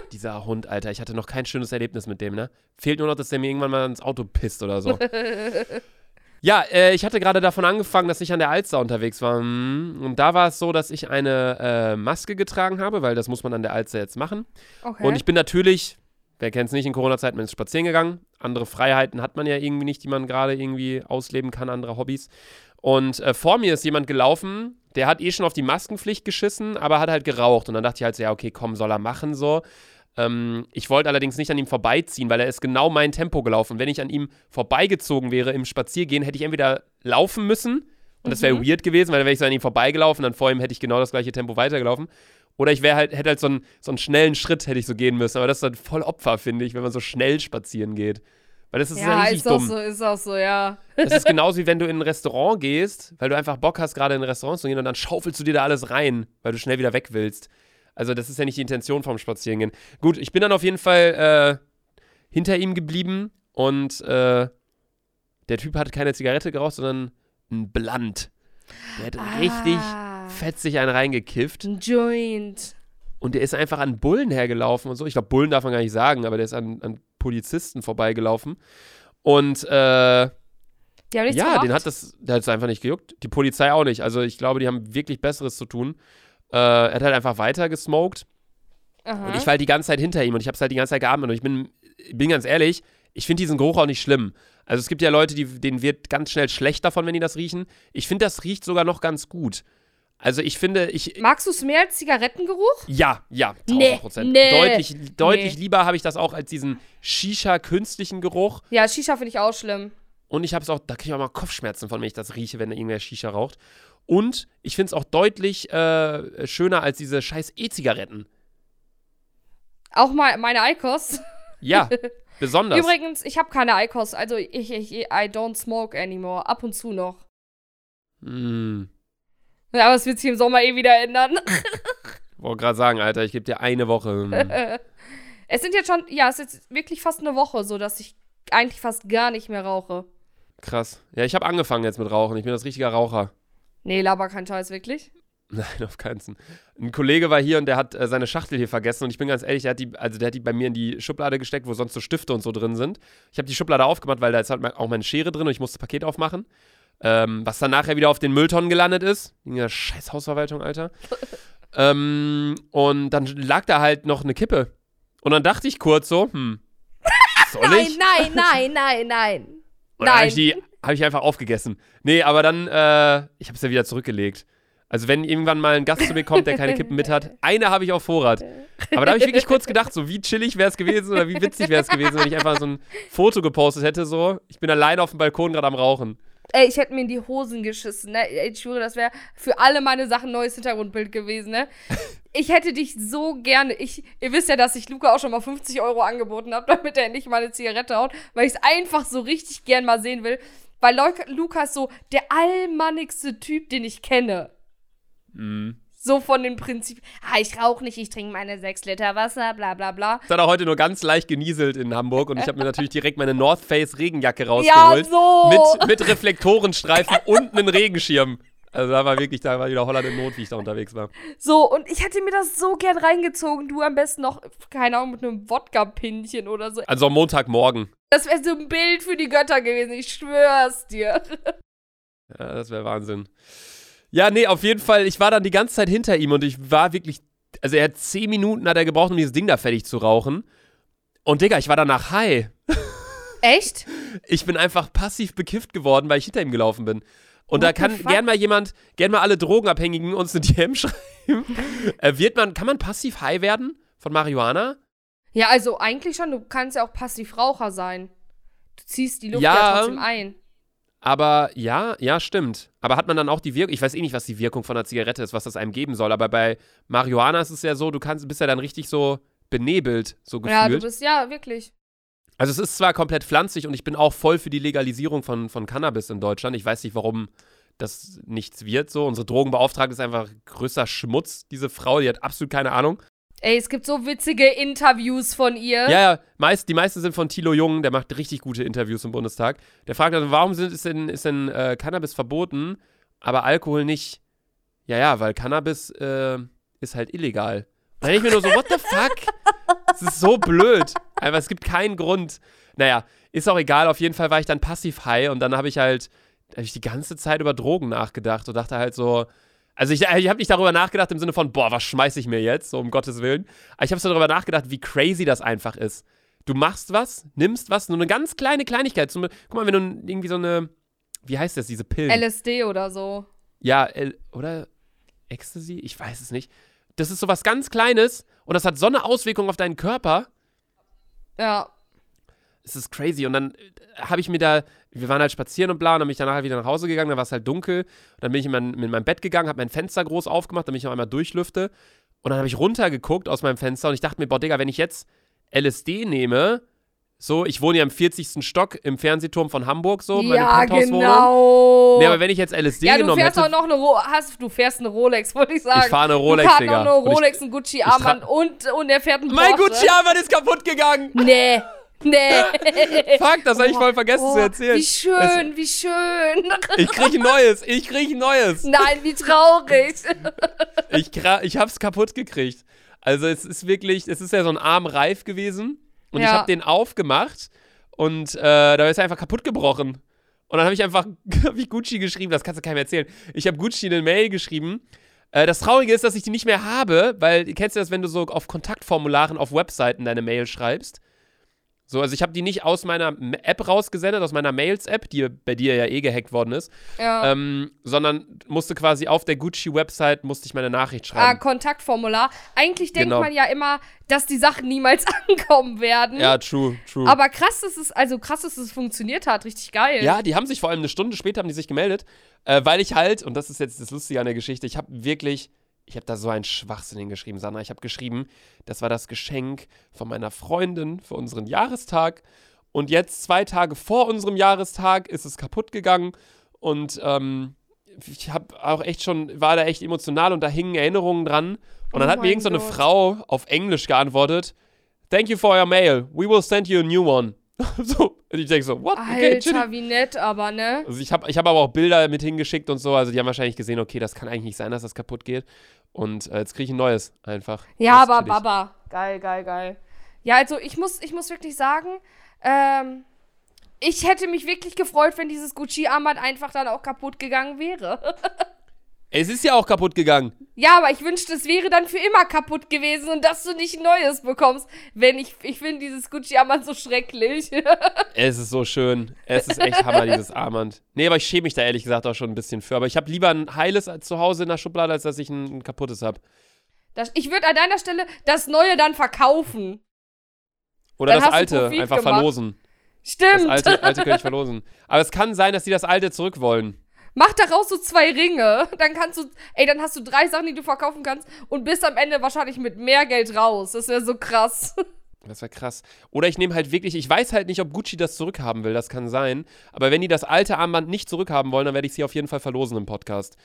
Speaker 1: <laughs>
Speaker 2: Dieser Hund, Alter, ich hatte noch kein schönes Erlebnis mit dem, ne? Fehlt nur noch, dass der mir irgendwann mal ins Auto pisst oder so. <laughs> ja, äh, ich hatte gerade davon angefangen, dass ich an der Alster unterwegs war. Mm, Und da war es so, dass ich eine äh, Maske getragen habe, weil das muss man an der Alster jetzt machen.
Speaker 1: Okay.
Speaker 2: Und ich bin natürlich, wer kennt es nicht, in Corona-Zeiten man ist spazieren gegangen. Andere Freiheiten hat man ja irgendwie nicht, die man gerade irgendwie ausleben kann, andere Hobbys. Und äh, vor mir ist jemand gelaufen, der hat eh schon auf die Maskenpflicht geschissen, aber hat halt geraucht. Und dann dachte ich halt so, ja, okay, komm, soll er machen so. Ähm, ich wollte allerdings nicht an ihm vorbeiziehen, weil er ist genau mein Tempo gelaufen. Wenn ich an ihm vorbeigezogen wäre im Spaziergehen, hätte ich entweder laufen müssen und das wäre weird gewesen, weil dann wäre ich so an ihm vorbeigelaufen, dann vor ihm hätte ich genau das gleiche Tempo weitergelaufen. Oder ich wäre halt, hätte halt so einen, so einen schnellen Schritt hätte ich so gehen müssen. Aber das ist dann voll Opfer, finde ich, wenn man so schnell spazieren geht. Weil das ist ja,
Speaker 1: ja,
Speaker 2: richtig
Speaker 1: ist auch
Speaker 2: dumm.
Speaker 1: so, ist auch so, ja.
Speaker 2: Das ist genauso wie wenn du in ein Restaurant gehst, weil du einfach Bock hast, gerade in ein Restaurant zu gehen und dann schaufelst du dir da alles rein, weil du schnell wieder weg willst. Also, das ist ja nicht die Intention vom Spazierengehen. Gut, ich bin dann auf jeden Fall äh, hinter ihm geblieben und äh, der Typ hat keine Zigarette geraucht, sondern ein Blunt. Der hat richtig
Speaker 1: Ah.
Speaker 2: fetzig einen reingekifft
Speaker 1: Ein Joint.
Speaker 2: und der ist einfach an Bullen hergelaufen und so. Ich glaube, Bullen darf man gar nicht sagen, aber der ist an, an Polizisten vorbeigelaufen. Und äh, ja,
Speaker 1: gemacht.
Speaker 2: den hat das, der hat es einfach nicht gejuckt. Die Polizei auch nicht. Also ich glaube, die haben wirklich Besseres zu tun. Äh, er hat halt einfach weiter gesmoked
Speaker 1: Aha.
Speaker 2: und ich war halt die ganze Zeit hinter ihm und ich habe es halt die ganze Zeit geatmet und ich bin, bin ganz ehrlich, ich finde diesen Geruch auch nicht schlimm. Also es gibt ja Leute, die, denen wird ganz schnell schlecht davon, wenn die das riechen. Ich finde, das riecht sogar noch ganz gut. Also ich finde, ich,
Speaker 1: Magst du es mehr als Zigarettengeruch?
Speaker 2: ja, ja, 1000
Speaker 1: Nee,
Speaker 2: Prozent.
Speaker 1: nee,
Speaker 2: deutlich deutlich
Speaker 1: nee.
Speaker 2: lieber habe ich das auch als diesen Shisha-künstlichen Geruch.
Speaker 1: Ja, Shisha finde ich auch schlimm.
Speaker 2: Und ich habe es auch, da kriege ich auch mal Kopfschmerzen von, wenn ich das rieche, wenn da irgendwer Shisha raucht. Und ich finde es auch deutlich äh, schöner als diese scheiß E-Zigaretten.
Speaker 1: Auch mal meine Eikos.
Speaker 2: Ja, <laughs> besonders.
Speaker 1: Übrigens, ich habe keine Eikos, also ich, ich, I don't smoke anymore. Ab und zu noch.
Speaker 2: Hm,
Speaker 1: Ja, aber es wird sich im Sommer eh wieder ändern. <laughs>
Speaker 2: wollte gerade sagen, Alter, ich gebe dir eine Woche. Hm. <laughs>
Speaker 1: es sind jetzt schon, ja, es ist jetzt wirklich fast eine Woche, so dass ich eigentlich fast gar nicht mehr rauche.
Speaker 2: Krass. Ja, ich habe angefangen jetzt mit Rauchen. Ich bin das richtiger Raucher.
Speaker 1: Nee, laber kein Scheiß, wirklich.
Speaker 2: Nein, auf keinen Fall. Ein Kollege war hier und der hat äh, seine Schachtel hier vergessen und ich bin ganz ehrlich, der hat die, also der hat die bei mir in die Schublade gesteckt, wo sonst so Stifte und so drin sind. Ich habe die Schublade aufgemacht, weil da ist halt auch meine Schere drin und ich musste das Paket aufmachen. Ähm, was dann nachher wieder auf den Mülltonnen gelandet ist. In der scheiß Hausverwaltung, Alter. <laughs> ähm, und dann lag da halt noch eine Kippe. Und dann dachte ich kurz so, hm, <laughs> soll
Speaker 1: Nein,
Speaker 2: ich?
Speaker 1: nein, nein, nein, nein.
Speaker 2: Und dann habe
Speaker 1: Nein.
Speaker 2: ich die habe ich einfach aufgegessen. Nee, aber dann, äh, ich habe es ja wieder zurückgelegt. Also wenn irgendwann mal ein Gast zu mir kommt, der keine Kippen mit hat, eine habe ich auf Vorrat. Aber da habe ich wirklich kurz gedacht, so wie chillig wäre es gewesen oder wie witzig wäre es gewesen, wenn ich einfach so ein Foto gepostet hätte, so, ich bin alleine auf dem Balkon gerade am Rauchen.
Speaker 1: Ey, ich hätte mir in die Hosen geschissen, ne? Ich schwöre, das wäre für alle meine Sachen neues Hintergrundbild gewesen, ne? Ich hätte dich so gerne. Ich, ihr wisst ja, dass ich Luca auch schon mal 50 Euro angeboten habe, <laughs> damit er nicht mal eine Zigarette haut, weil ich es einfach so richtig gern mal sehen will. Weil ist so der allmannigste Typ, den ich kenne.
Speaker 2: Mhm.
Speaker 1: So von den Prinzipien. Ah, ich rauche nicht, ich trinke meine 6 Liter Wasser, bla bla bla.
Speaker 2: Es hat auch heute nur ganz leicht genieselt in Hamburg und ich habe mir natürlich direkt meine North Face Regenjacke
Speaker 1: Ja,
Speaker 2: rausgeholt.
Speaker 1: so.
Speaker 2: Mit, mit Reflektorenstreifen <laughs> und einem Regenschirm. Also da war wirklich, da war wieder Holland in Not, wie ich da unterwegs war.
Speaker 1: So, und ich hätte mir das so gern reingezogen. Du am besten noch, keine Ahnung, mit einem Wodka-Pinchen oder so.
Speaker 2: Also am Montagmorgen.
Speaker 1: Das wäre so ein Bild für die Götter gewesen, ich schwör's dir. <laughs>
Speaker 2: Ja, das wäre Wahnsinn. Ja, nee, auf jeden Fall, ich war dann die ganze Zeit hinter ihm und ich war wirklich, also er hat zehn Minuten hat er gebraucht, um dieses Ding da fertig zu rauchen. Und Digga, ich war danach high. <laughs>
Speaker 1: Echt?
Speaker 2: Ich bin einfach passiv bekifft geworden, weil ich hinter ihm gelaufen bin. Und
Speaker 1: What
Speaker 2: da kann gern mal jemand, gern mal alle Drogenabhängigen uns eine DM <laughs> schreiben. äh, wird man, kann man passiv high werden von Marihuana?
Speaker 1: Ja, also eigentlich schon, du kannst ja auch Passivraucher sein. Du ziehst die Luft ja,
Speaker 2: Ja.
Speaker 1: trotzdem ein.
Speaker 2: Aber ja, ja, stimmt. Aber hat man dann auch die Wirkung, ich weiß eh nicht, was die Wirkung von einer Zigarette ist, was das einem geben soll, aber bei Marihuana ist es ja so, du kannst, bist ja dann richtig so benebelt, so
Speaker 1: Ja, du
Speaker 2: gefühlt.
Speaker 1: bist, ja, wirklich.
Speaker 2: also es ist zwar komplett pflanzlich und ich bin auch voll für die Legalisierung von, von Cannabis in Deutschland. Ich weiß nicht, warum das nichts wird so. Unsere Drogenbeauftragte ist einfach größer Schmutz, diese Frau, die hat absolut keine Ahnung.
Speaker 1: Ey, es gibt so witzige Interviews von ihr.
Speaker 2: Ja, ja, meist, die meisten sind von Thilo Jung, der macht richtig gute Interviews im Bundestag. Der fragt also, warum sind, ist denn, ist denn äh, Cannabis verboten, aber Alkohol nicht? Ja, ja, weil Cannabis äh, ist halt illegal. Und dann ich mir nur so, what the fuck? Das ist so blöd. Einfach, es gibt keinen Grund. Naja, ist auch egal. Auf jeden Fall war ich dann passiv high und dann habe ich halt, habe ich die ganze Zeit über Drogen nachgedacht und dachte halt so, also ich, ich habe nicht darüber nachgedacht im Sinne von, boah, was schmeiße ich mir jetzt, so um Gottes Willen. Aber ich habe so darüber nachgedacht, wie crazy das einfach ist. Du machst was, nimmst was, nur eine ganz kleine Kleinigkeit. Zum, guck mal, wenn du irgendwie so eine, wie heißt das, diese Pillen?
Speaker 1: LSD oder so.
Speaker 2: Ja, L oder Ecstasy? Ich weiß es nicht. Das ist so was ganz Kleines und das hat so eine Auswirkung auf deinen Körper.
Speaker 1: Ja.
Speaker 2: Es ist crazy. Und dann äh, habe ich mir da, wir waren halt spazieren und bla, und dann bin ich danach halt wieder nach Hause gegangen, dann war es halt dunkel. Und dann bin ich in mein, in mein Bett gegangen, habe mein Fenster groß aufgemacht, damit ich noch einmal durchlüfte. Und dann habe ich runtergeguckt aus meinem Fenster und ich dachte mir, boah, Digga, wenn ich jetzt LSD nehme, so, ich wohne ja im 40. Stock im Fernsehturm von Hamburg, so, meine
Speaker 1: ja, genau.
Speaker 2: Nee, aber wenn ich jetzt LSD
Speaker 1: ja, du
Speaker 2: genommen
Speaker 1: fährst
Speaker 2: hätte.
Speaker 1: auch noch eine Ro hast, du fährst eine Rolex, wollte ich sagen.
Speaker 2: Ich fahre eine Rolex,
Speaker 1: du fährst
Speaker 2: Digga.
Speaker 1: noch eine Rolex, ein Gucci-Armband und, und er fährt einen
Speaker 2: mein
Speaker 1: Porsche.
Speaker 2: Gucci-Armband ist kaputt gegangen!
Speaker 1: Nee, nee. <laughs>
Speaker 2: Fuck, das habe ich voll vergessen
Speaker 1: Oh,
Speaker 2: zu erzählen.
Speaker 1: Wie schön, wie schön.
Speaker 2: Ich krieg ein neues, ich krieg ein neues.
Speaker 1: Nein, wie traurig. <laughs>
Speaker 2: Ich, ich hab's kaputt gekriegt. Also es ist wirklich, es ist ja so ein Arm reif gewesen und ich
Speaker 1: Ja.
Speaker 2: habe den aufgemacht und äh, da ist er einfach kaputt gebrochen. Und dann habe ich einfach <laughs> hab ich Gucci geschrieben, das kannst du keinem erzählen. Ich habe Gucci eine Mail geschrieben. Äh, das Traurige ist, dass ich die nicht mehr habe, weil kennst du das, wenn du so auf Kontaktformularen auf Webseiten deine Mail schreibst? So, also ich habe die nicht aus meiner App rausgesendet, aus meiner Mails-App, die bei dir ja eh gehackt worden ist,
Speaker 1: Ja.
Speaker 2: ähm, sondern musste quasi auf der Gucci-Website, musste ich meine Nachricht
Speaker 1: Ah,
Speaker 2: schreiben.
Speaker 1: Kontaktformular. Eigentlich denkt
Speaker 2: Genau.
Speaker 1: man ja immer, dass die Sachen niemals <laughs> ankommen werden.
Speaker 2: ja, true, true.
Speaker 1: Aber krass, dass es, also krass, dass es funktioniert hat. Richtig geil.
Speaker 2: ja, die haben sich vor allem eine Stunde später haben die sich gemeldet, äh, weil ich halt, und das ist jetzt das Lustige an der Geschichte, ich habe wirklich, ich habe da so einen Schwachsinn hingeschrieben, Sandra. Ich habe geschrieben, das war das Geschenk von meiner Freundin für unseren Jahrestag. Und jetzt, zwei Tage vor unserem Jahrestag, ist es kaputt gegangen. Und ähm, ich habe auch echt schon, war da echt emotional und da hingen Erinnerungen dran. Und dann
Speaker 1: Oh
Speaker 2: hat mir
Speaker 1: mein
Speaker 2: irgend so. Frau auf Englisch geantwortet: Thank you for your mail. We will send you a new one. <laughs> so, und ich denke so, what? Okay.
Speaker 1: Alter, wie nett, aber, ne?
Speaker 2: Also ich habe ich hab aber auch Bilder mit hingeschickt und so, also die haben wahrscheinlich gesehen, okay, das kann eigentlich nicht sein, dass das kaputt geht. Und äh, jetzt kriege ich ein neues einfach.
Speaker 1: Ja, aber
Speaker 2: chillig.
Speaker 1: Baba. Geil, geil, geil. Ja, also ich muss, ich muss wirklich sagen, ähm, ich hätte mich wirklich gefreut, wenn dieses Gucci-Armband einfach dann auch kaputt gegangen wäre. <laughs>
Speaker 2: Es ist ja auch kaputt gegangen.
Speaker 1: ja, aber ich wünschte, es wäre dann für immer kaputt gewesen und dass du nicht ein neues bekommst. Wenn ich, ich finde dieses Gucci-Armband so schrecklich. <laughs>
Speaker 2: Es ist so schön. Es ist echt Hammer, dieses <laughs> Armband. Nee, aber ich schäme mich da ehrlich gesagt auch schon ein bisschen für. Aber ich habe lieber ein heiles zu Hause in der Schublade, als dass ich ein, ein kaputtes habe.
Speaker 1: Das, ich würde an deiner Stelle das Neue dann verkaufen.
Speaker 2: Oder
Speaker 1: Dann
Speaker 2: das alte einfach
Speaker 1: gemacht.
Speaker 2: verlosen. Das
Speaker 1: Stimmt.
Speaker 2: alte, alte könnte ich <laughs> verlosen. Aber es kann sein, dass die das alte zurück wollen.
Speaker 1: Mach daraus so zwei Ringe. Dann kannst du, ey, dann hast du drei Sachen, die du verkaufen kannst und bist am Ende wahrscheinlich mit mehr Geld raus. Das wäre so krass. <laughs>
Speaker 2: Das wäre krass. Oder ich nehme halt wirklich, ich weiß halt nicht, ob Gucci das zurückhaben will, das kann sein. Aber wenn die das alte Armband nicht zurückhaben wollen, dann werde ich sie auf jeden Fall verlosen im Podcast.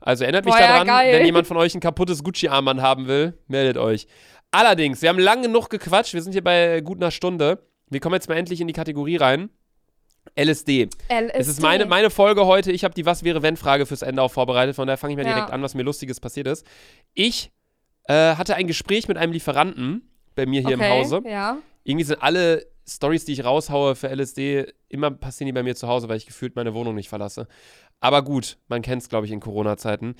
Speaker 2: Also erinnert mich
Speaker 1: Boah, ja,
Speaker 2: daran,
Speaker 1: geil.
Speaker 2: wenn jemand von euch ein kaputtes Gucci-Armband haben will, meldet euch. Allerdings, wir haben lang genug gequatscht, wir sind hier bei gut einer Stunde. Wir kommen jetzt mal endlich in die Kategorie rein. LSD.
Speaker 1: LSD.
Speaker 2: Es ist meine, meine Folge heute. Ich habe die Was wäre wenn Frage fürs Ende auch vorbereitet. Von daher fange ich mal
Speaker 1: Ja.
Speaker 2: direkt an, was mir Lustiges passiert ist. Ich äh, hatte ein Gespräch mit einem Lieferanten bei mir hier
Speaker 1: okay,
Speaker 2: im Hause.
Speaker 1: Ja.
Speaker 2: Irgendwie sind alle Stories, die ich raushaue für LSD, immer passieren die bei mir zu Hause, weil ich gefühlt meine Wohnung nicht verlasse. Aber gut, man kennt es, glaube ich, in Corona-Zeiten.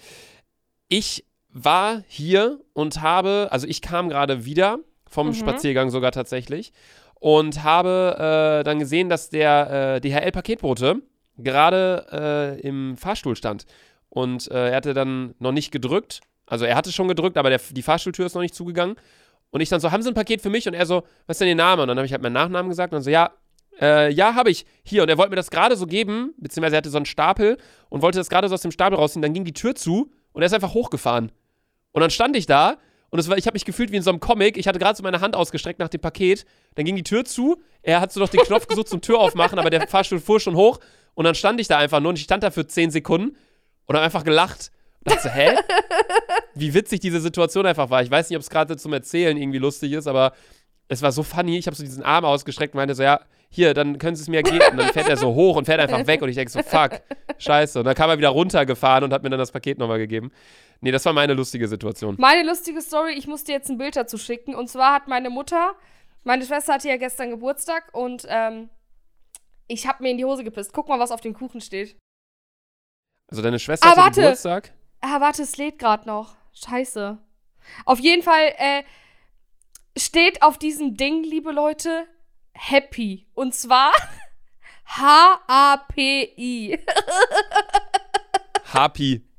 Speaker 2: Ich war hier und habe, also ich kam gerade wieder vom
Speaker 1: Mhm.
Speaker 2: Spaziergang sogar tatsächlich und habe äh, dann gesehen, dass der äh, DHL-Paketbote gerade äh, im Fahrstuhl stand. Und äh, er hatte dann noch nicht gedrückt. Also er hatte schon gedrückt, aber der, die Fahrstuhltür ist noch nicht zugegangen. Und ich dann so, haben Sie ein Paket für mich? Und er so, was ist denn Ihr Name? Und dann habe ich halt meinen Nachnamen gesagt und dann so, ja, äh, ja, habe ich. Hier. Und er wollte mir das gerade so geben, beziehungsweise er hatte so einen Stapel und wollte das gerade so aus dem Stapel rausziehen. Dann ging die Tür zu und er ist einfach hochgefahren. Und dann stand ich da und es war, ich habe mich gefühlt wie in so einem Comic. Ich hatte gerade so meine Hand ausgestreckt nach dem Paket. Dann ging die Tür zu. Er hat so noch den Knopf gesucht zum Tür aufmachen, aber der Fahrstuhl fuhr schon hoch. Und dann stand ich da einfach nur und ich stand da für 10 Sekunden und habe einfach gelacht. Und dachte hä? Wie witzig diese Situation einfach war. Ich weiß nicht, ob es gerade zum Erzählen irgendwie lustig ist, aber es war so funny. Ich habe so diesen Arm ausgestreckt und meinte so, ja, hier, dann können Sie es mir geben. Und dann fährt er so hoch und fährt einfach weg. Und ich denke so, fuck, scheiße. Und dann kam er wieder runtergefahren und hat mir dann das Paket nochmal gegeben. Nee, das war meine lustige Situation.
Speaker 1: Meine lustige Story, ich musste jetzt ein Bild dazu schicken. Und zwar hat meine Mutter, meine Schwester hatte ja gestern Geburtstag und ähm, ich habe mir in die Hose gepisst. Guck mal, was auf dem Kuchen steht.
Speaker 2: Also deine Schwester
Speaker 1: Ah,
Speaker 2: hatte. Geburtstag.
Speaker 1: Ah, warte, es lädt gerade noch. Scheiße. Auf jeden Fall äh, steht auf diesem Ding, liebe Leute, Happy. Und zwar <laughs> H-A-P-I.
Speaker 2: Happy. <laughs>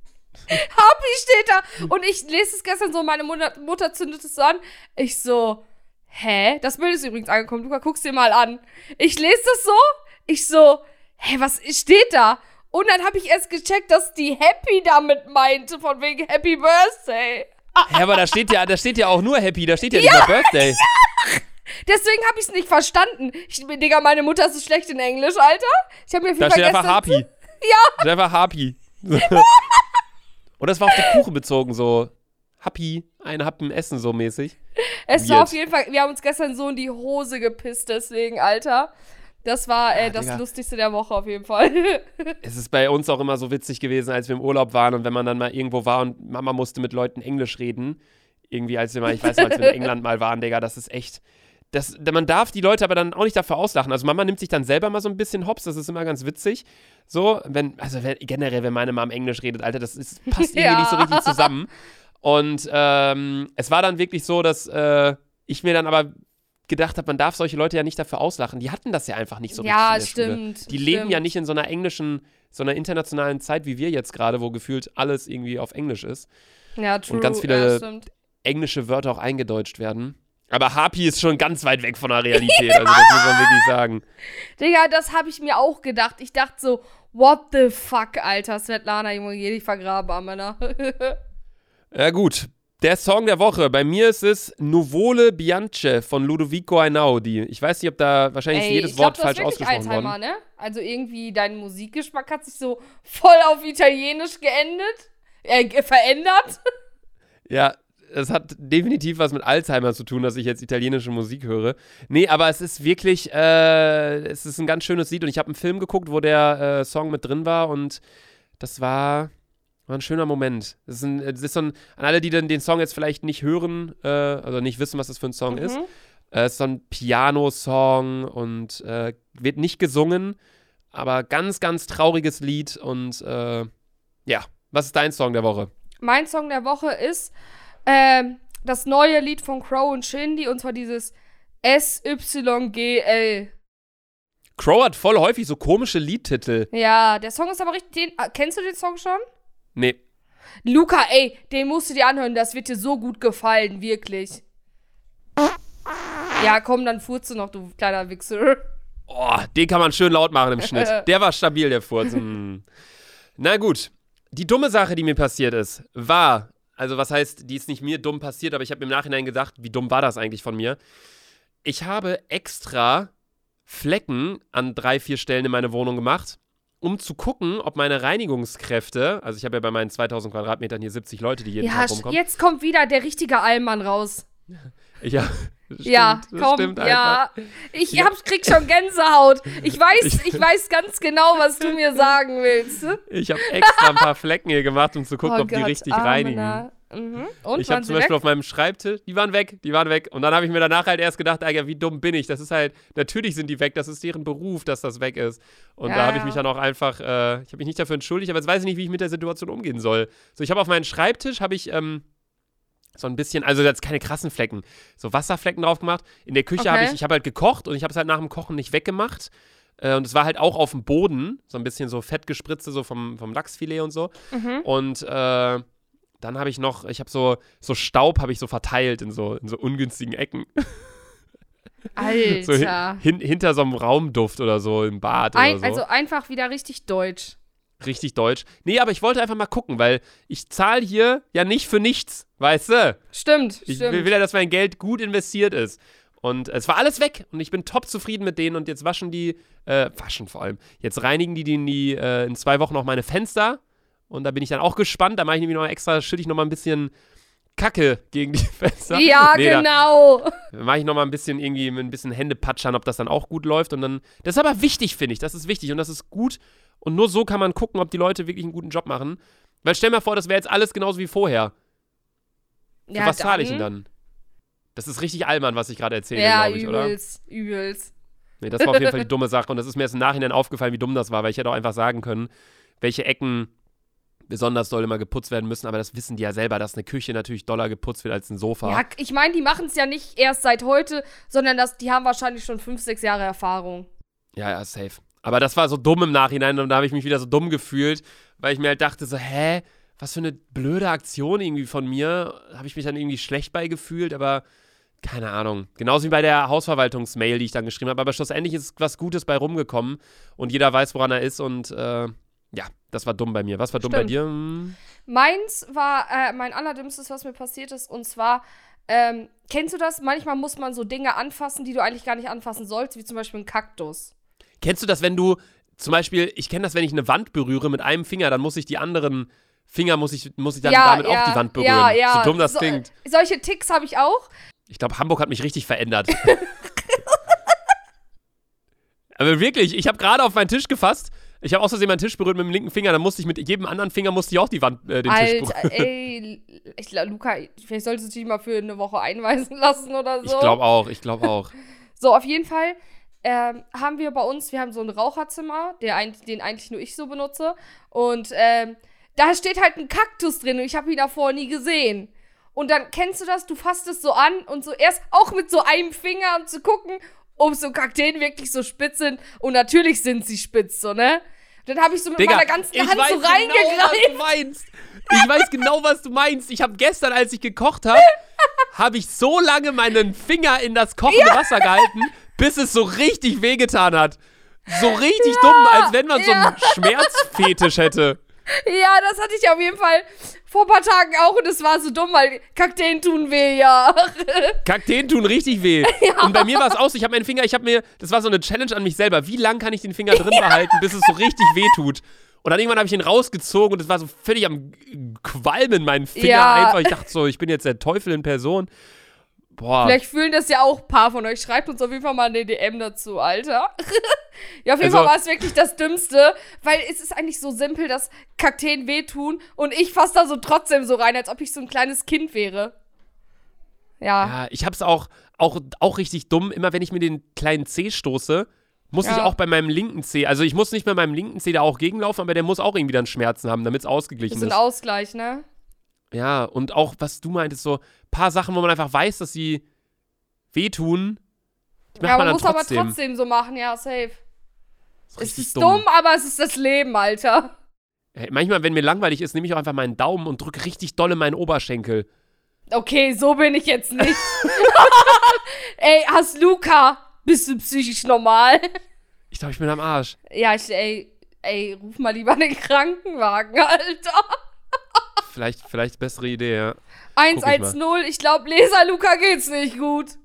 Speaker 2: <laughs>
Speaker 1: Happy steht da. Und ich lese es gestern so, meine Mutter, Mutter zündet es an. Ich so, hä? Das Bild ist übrigens angekommen. Luca, guck's dir mal an. Ich lese das so. Ich so, hä, was steht da? Und dann habe ich erst gecheckt, dass die Happy damit meinte, von wegen Happy Birthday.
Speaker 2: Hä, aber da steht ja, da steht ja auch nur Happy, da steht ja, nicht mal Birthday. <laughs>
Speaker 1: Deswegen habe ich es nicht verstanden. Ich, Digga, meine Mutter ist so schlecht in Englisch, Alter. Ich habe mir auf
Speaker 2: Da steht einfach Happy. <laughs>
Speaker 1: Ja.
Speaker 2: Da steht einfach Happy. Und das war auf den Kuchen bezogen, so Happy, ein Happen essen so mäßig.
Speaker 1: Es war
Speaker 2: Weird.
Speaker 1: auf jeden Fall, wir haben uns gestern so in die Hose gepisst, deswegen, Alter. Das war äh,
Speaker 2: Ja,
Speaker 1: das
Speaker 2: Digga.
Speaker 1: Lustigste der Woche auf jeden Fall. <laughs>
Speaker 2: Es ist bei uns auch immer so witzig gewesen, als wir im Urlaub waren und wenn man dann mal irgendwo war und Mama musste mit Leuten Englisch reden. Irgendwie, als wir mal, ich weiß noch, als wir in <laughs> England mal waren, Digga, das ist echt. Das, man darf die Leute aber dann auch nicht dafür auslachen. Also Mama nimmt sich dann selber mal so ein bisschen hops, das ist immer ganz witzig. So, wenn, also wenn, generell, wenn meine Mom Englisch redet, Alter, das ist, passt <laughs> irgendwie
Speaker 1: Ja.
Speaker 2: nicht so richtig zusammen. Und ähm, es war dann wirklich so, dass äh, ich mir dann aber gedacht habe, man darf solche Leute ja nicht dafür auslachen. Die hatten das ja einfach nicht so
Speaker 1: ja,
Speaker 2: richtig in der Schule.
Speaker 1: stimmt.
Speaker 2: Die leben
Speaker 1: stimmt.
Speaker 2: ja nicht in so einer englischen, so einer internationalen Zeit wie wir jetzt gerade, wo gefühlt alles irgendwie auf Englisch ist.
Speaker 1: Ja, true.
Speaker 2: ganz viele-
Speaker 1: ja, stimmt.
Speaker 2: Englische Wörter auch eingedeutscht werden. Aber Happy ist schon ganz weit weg von der Realität, also das muss man wirklich sagen.
Speaker 1: Digga, das habe ich mir auch gedacht. Ich dachte so, what the fuck, Alter. Svetlana, Junge, geh dich vergraben, Männer. <laughs>
Speaker 2: Ja gut, der Song der Woche. Bei mir ist es Nuvole Bianche von Ludovico Einaudi. Ich weiß nicht, ob da wahrscheinlich ist jedes
Speaker 1: glaub,
Speaker 2: Wort
Speaker 1: hast
Speaker 2: falsch ausgesprochen
Speaker 1: Alzheimer,
Speaker 2: worden.
Speaker 1: ne? Also irgendwie dein Musikgeschmack hat sich so voll auf Italienisch geendet. Äh, verändert.
Speaker 2: Ja, es hat definitiv was mit Alzheimer zu tun, dass ich jetzt italienische Musik höre. Nee, aber es ist wirklich, äh, es ist ein ganz schönes Lied und ich habe einen Film geguckt, wo der äh, Song mit drin war und das war, war ein schöner Moment. Es ist, ein, es ist so ein, an alle, die den, den Song jetzt vielleicht nicht hören, äh, also nicht wissen, was das für ein Song
Speaker 1: Mhm.
Speaker 2: ist, äh, es ist so ein Piano-Song und äh, wird nicht gesungen, aber ganz, ganz trauriges Lied und äh, ja, was ist dein Song der Woche?
Speaker 1: Mein Song der Woche ist ähm, das neue Lied von Crow und Shindy und zwar dieses SYGL.
Speaker 2: Crow hat voll häufig so komische Liedtitel.
Speaker 1: Ja, der Song ist aber richtig. Den, ah, kennst du den Song schon?
Speaker 2: Nee.
Speaker 1: Luca, ey, den musst du dir anhören, das wird dir so gut gefallen, wirklich. Ja, komm, dann furze noch, du kleiner Wichser.
Speaker 2: Oh, den kann man schön laut machen im Schnitt. <laughs> Der war stabil, der Furz. Hm. Na gut. Die dumme Sache, die mir passiert ist, war, also was heißt, die ist nicht mir dumm passiert, aber ich habe im Nachhinein gedacht, wie dumm war das eigentlich von mir? Ich habe extra Flecken an drei, vier Stellen in meine Wohnung gemacht, um zu gucken, ob meine Reinigungskräfte, also ich habe ja bei meinen 2000 Quadratmetern hier 70 Leute, die jeden
Speaker 1: Ja,
Speaker 2: Tag rumkommen.
Speaker 1: jetzt kommt wieder der richtige Allmann raus. <laughs>
Speaker 2: Ja, stimmt,
Speaker 1: ja, komm, ja. Ich
Speaker 2: Ja.
Speaker 1: hab, krieg schon Gänsehaut. Ich <laughs> weiß, ich weiß ganz genau, was du mir sagen willst.
Speaker 2: Ich habe extra ein paar Flecken hier gemacht, um zu gucken,
Speaker 1: Oh
Speaker 2: ob die
Speaker 1: Gott,
Speaker 2: richtig
Speaker 1: Arme,
Speaker 2: reinigen.
Speaker 1: Mhm. Und
Speaker 2: ich habe zum Beispiel
Speaker 1: weg?
Speaker 2: auf meinem Schreibtisch, die waren weg, die waren weg. Und dann habe ich mir danach halt erst gedacht, Alter, wie dumm bin ich? Das ist halt, natürlich sind die weg, das ist deren Beruf, dass das weg ist. Und
Speaker 1: Ja,
Speaker 2: da habe ich mich dann auch einfach, äh, ich habe mich nicht dafür entschuldigt, aber jetzt weiß ich nicht, wie ich mit der Situation umgehen soll. So, ich habe auf meinen Schreibtisch, habe ich, ähm, so ein bisschen, also jetzt keine krassen Flecken, so Wasserflecken drauf gemacht. In der Küche habe
Speaker 1: Okay.
Speaker 2: ich, ich habe halt gekocht und ich habe es halt nach dem Kochen nicht weggemacht. Äh, und es war halt auch auf dem Boden, so ein bisschen so Fettgespritze, so vom, vom Lachsfilet und so.
Speaker 1: Mhm.
Speaker 2: Und äh, dann habe ich noch, ich habe so, so Staub habe ich so verteilt in so, in so ungünstigen Ecken.
Speaker 1: Alter. <laughs>
Speaker 2: So hin, hin, hinter so einem Raumduft oder so im Bad
Speaker 1: Ein,
Speaker 2: so.
Speaker 1: Also einfach wieder richtig deutsch.
Speaker 2: Richtig deutsch. Nee, aber ich wollte einfach mal gucken, weil ich zahle hier ja nicht für nichts, weißt du?
Speaker 1: Stimmt,
Speaker 2: Ich
Speaker 1: stimmt.
Speaker 2: will, ja, dass mein Geld gut investiert ist. Und es war alles weg und ich bin top zufrieden mit denen und jetzt waschen die, äh, waschen vor allem. Jetzt reinigen die, die, die äh, in zwei Wochen noch meine Fenster und da bin ich dann auch gespannt. Da mache ich nämlich noch extra, schütte ich noch mal ein bisschen Kacke gegen die <laughs> Fenster.
Speaker 1: ja,
Speaker 2: Nee, da-
Speaker 1: genau.
Speaker 2: Dann mache ich noch mal ein bisschen irgendwie mit ein bisschen Hände patschern, ob das dann auch gut läuft. Und dann, das ist aber wichtig, finde ich. Das ist wichtig und das ist gut. Und nur so kann man gucken, ob die Leute wirklich einen guten Job machen. Weil stell mir vor, das wäre jetzt alles genauso wie vorher. Für
Speaker 1: ja,
Speaker 2: was zahle ich denn dann? Das ist richtig Allmann, was ich gerade erzähle,
Speaker 1: Ja,
Speaker 2: glaube ich, oder?
Speaker 1: übelst, übelst.
Speaker 2: Nee, das war auf jeden Fall die <laughs> dumme Sache. Und das ist mir erst im Nachhinein aufgefallen, wie dumm das war, weil ich hätte auch einfach sagen können, welche Ecken besonders doll immer geputzt werden müssen. Aber das wissen die ja selber, dass eine Küche natürlich doller geputzt wird als ein Sofa.
Speaker 1: Ja, ich meine, die machen es ja nicht erst seit heute, sondern das, die haben wahrscheinlich schon fünf, sechs Jahre Erfahrung.
Speaker 2: Ja, ja, safe. Aber das war so dumm im Nachhinein und da habe ich mich wieder so dumm gefühlt, weil ich mir halt dachte so, hä, was für eine blöde Aktion irgendwie von mir. Habe ich mich dann irgendwie schlecht bei gefühlt, aber keine Ahnung. Genauso wie bei der Hausverwaltungsmail, die ich dann geschrieben habe. Aber schlussendlich ist was Gutes bei rumgekommen und jeder weiß, woran er ist und äh, ja, das war dumm bei mir. Was war dumm bei
Speaker 1: Stimmt.
Speaker 2: dir? Hm.
Speaker 1: Meins war äh, mein allerdümmstes, was mir passiert ist, und zwar, ähm, kennst du das? Manchmal muss man so Dinge anfassen, die du eigentlich gar nicht anfassen sollst, wie zum Beispiel ein Kaktus.
Speaker 2: Kennst du das, wenn du zum Beispiel, ich kenne das, wenn ich eine Wand berühre mit einem Finger, dann muss ich die anderen Finger, muss ich, muss ich dann damit auch die Wand berühren.
Speaker 1: Ja, ja.
Speaker 2: So dumm das
Speaker 1: so,
Speaker 2: klingt.
Speaker 1: äh, Solche Ticks habe ich auch.
Speaker 2: Ich glaube, Hamburg hat mich richtig verändert. Aber <laughs> wirklich, ich habe gerade auf meinen Tisch gefasst. Ich habe Versehen meinen Tisch berührt mit dem linken Finger. Dann musste ich mit jedem anderen Finger musste ich auch die Wand, äh, den Tisch berühren.
Speaker 1: Alter, ey, ich glaub, Luca, vielleicht solltest du dich mal für eine Woche einweisen lassen oder so.
Speaker 2: Ich glaube auch, ich glaube auch.
Speaker 1: So, auf jeden Fall ähm, haben wir bei uns, wir haben so ein Raucherzimmer, der den eigentlich nur ich so benutze. Und ähm, da steht halt ein Kaktus drin und ich habe ihn davor nie gesehen. Und dann kennst du das, du fasst es so an und so erst auch mit so einem Finger, um zu gucken, ob so Kakteen wirklich so spitz sind. Und natürlich sind sie spitz, so, ne? Dann habe ich so mit
Speaker 2: Digga,
Speaker 1: meiner ganzen
Speaker 2: ich
Speaker 1: Hand
Speaker 2: weiß
Speaker 1: so
Speaker 2: genau,
Speaker 1: reingegriffen.
Speaker 2: was du meinst. Ich weiß genau, was du meinst. Ich habe gestern, als ich gekocht habe, habe ich so lange meinen Finger in das kochende Wasser gehalten, bis es so richtig wehgetan hat. So richtig dumm, als wenn man so einen Schmerzfetisch hätte.
Speaker 1: Ja, das hatte ich auf jeden Fall vor ein paar Tagen auch und es war so dumm, weil Kakteen tun weh, ja. <laughs>
Speaker 2: Kakteen tun richtig weh. <laughs> Und bei mir war es auch so, ich habe meinen Finger, ich habe mir, das war so eine Challenge an mich selber. Wie lang kann ich den Finger drin <laughs> behalten, bis es so richtig weh tut? Und dann irgendwann habe ich ihn rausgezogen und es war so völlig am Qualmen, mein Finger
Speaker 1: Ja.
Speaker 2: einfach. Ich dachte so, ich bin jetzt der Teufel in Person. Boah.
Speaker 1: Vielleicht fühlen das ja auch ein paar von euch. Schreibt uns auf jeden Fall mal eine DM dazu, Alter. <laughs> ja, auf jeden
Speaker 2: Also-
Speaker 1: Fall war es wirklich das Dümmste, weil es ist eigentlich so simpel, dass Kakteen wehtun und ich fasse da so trotzdem so rein, als ob ich so ein kleines Kind wäre. Ja.
Speaker 2: Ja, ich hab's auch, auch, auch richtig dumm. Immer wenn ich mir den kleinen Zeh stoße, muss ich
Speaker 1: Ja.
Speaker 2: auch bei meinem linken Zeh, also ich muss nicht bei meinem linken Zeh da auch gegenlaufen, aber der muss auch irgendwie dann Schmerzen haben, damit es
Speaker 1: Das
Speaker 2: ausgeglichen
Speaker 1: ist ein
Speaker 2: ist.
Speaker 1: Ausgleich, ne?
Speaker 2: Ja, und auch, was du meintest, so paar Sachen, wo man einfach weiß, dass sie wehtun, die macht
Speaker 1: Ja,
Speaker 2: man
Speaker 1: man muss aber
Speaker 2: trotzdem.
Speaker 1: trotzdem so machen, ja, safe. Es ist dumm. aber es ist das Leben, Alter.
Speaker 2: Hey, manchmal, wenn mir langweilig ist, nehme ich auch einfach meinen Daumen und drücke richtig dolle meinen Oberschenkel.
Speaker 1: Okay, so bin ich jetzt nicht. <laughs> <laughs> ey, hast Luca, bist du psychisch normal?
Speaker 2: Ich glaube, ich bin am Arsch.
Speaker 1: ja, ich, ey, ey, ruf mal lieber den Krankenwagen, <laughs> Alter.
Speaker 2: Vielleicht, vielleicht bessere Idee, ja.
Speaker 1: 110, ich glaube, Leser Luca geht's nicht gut.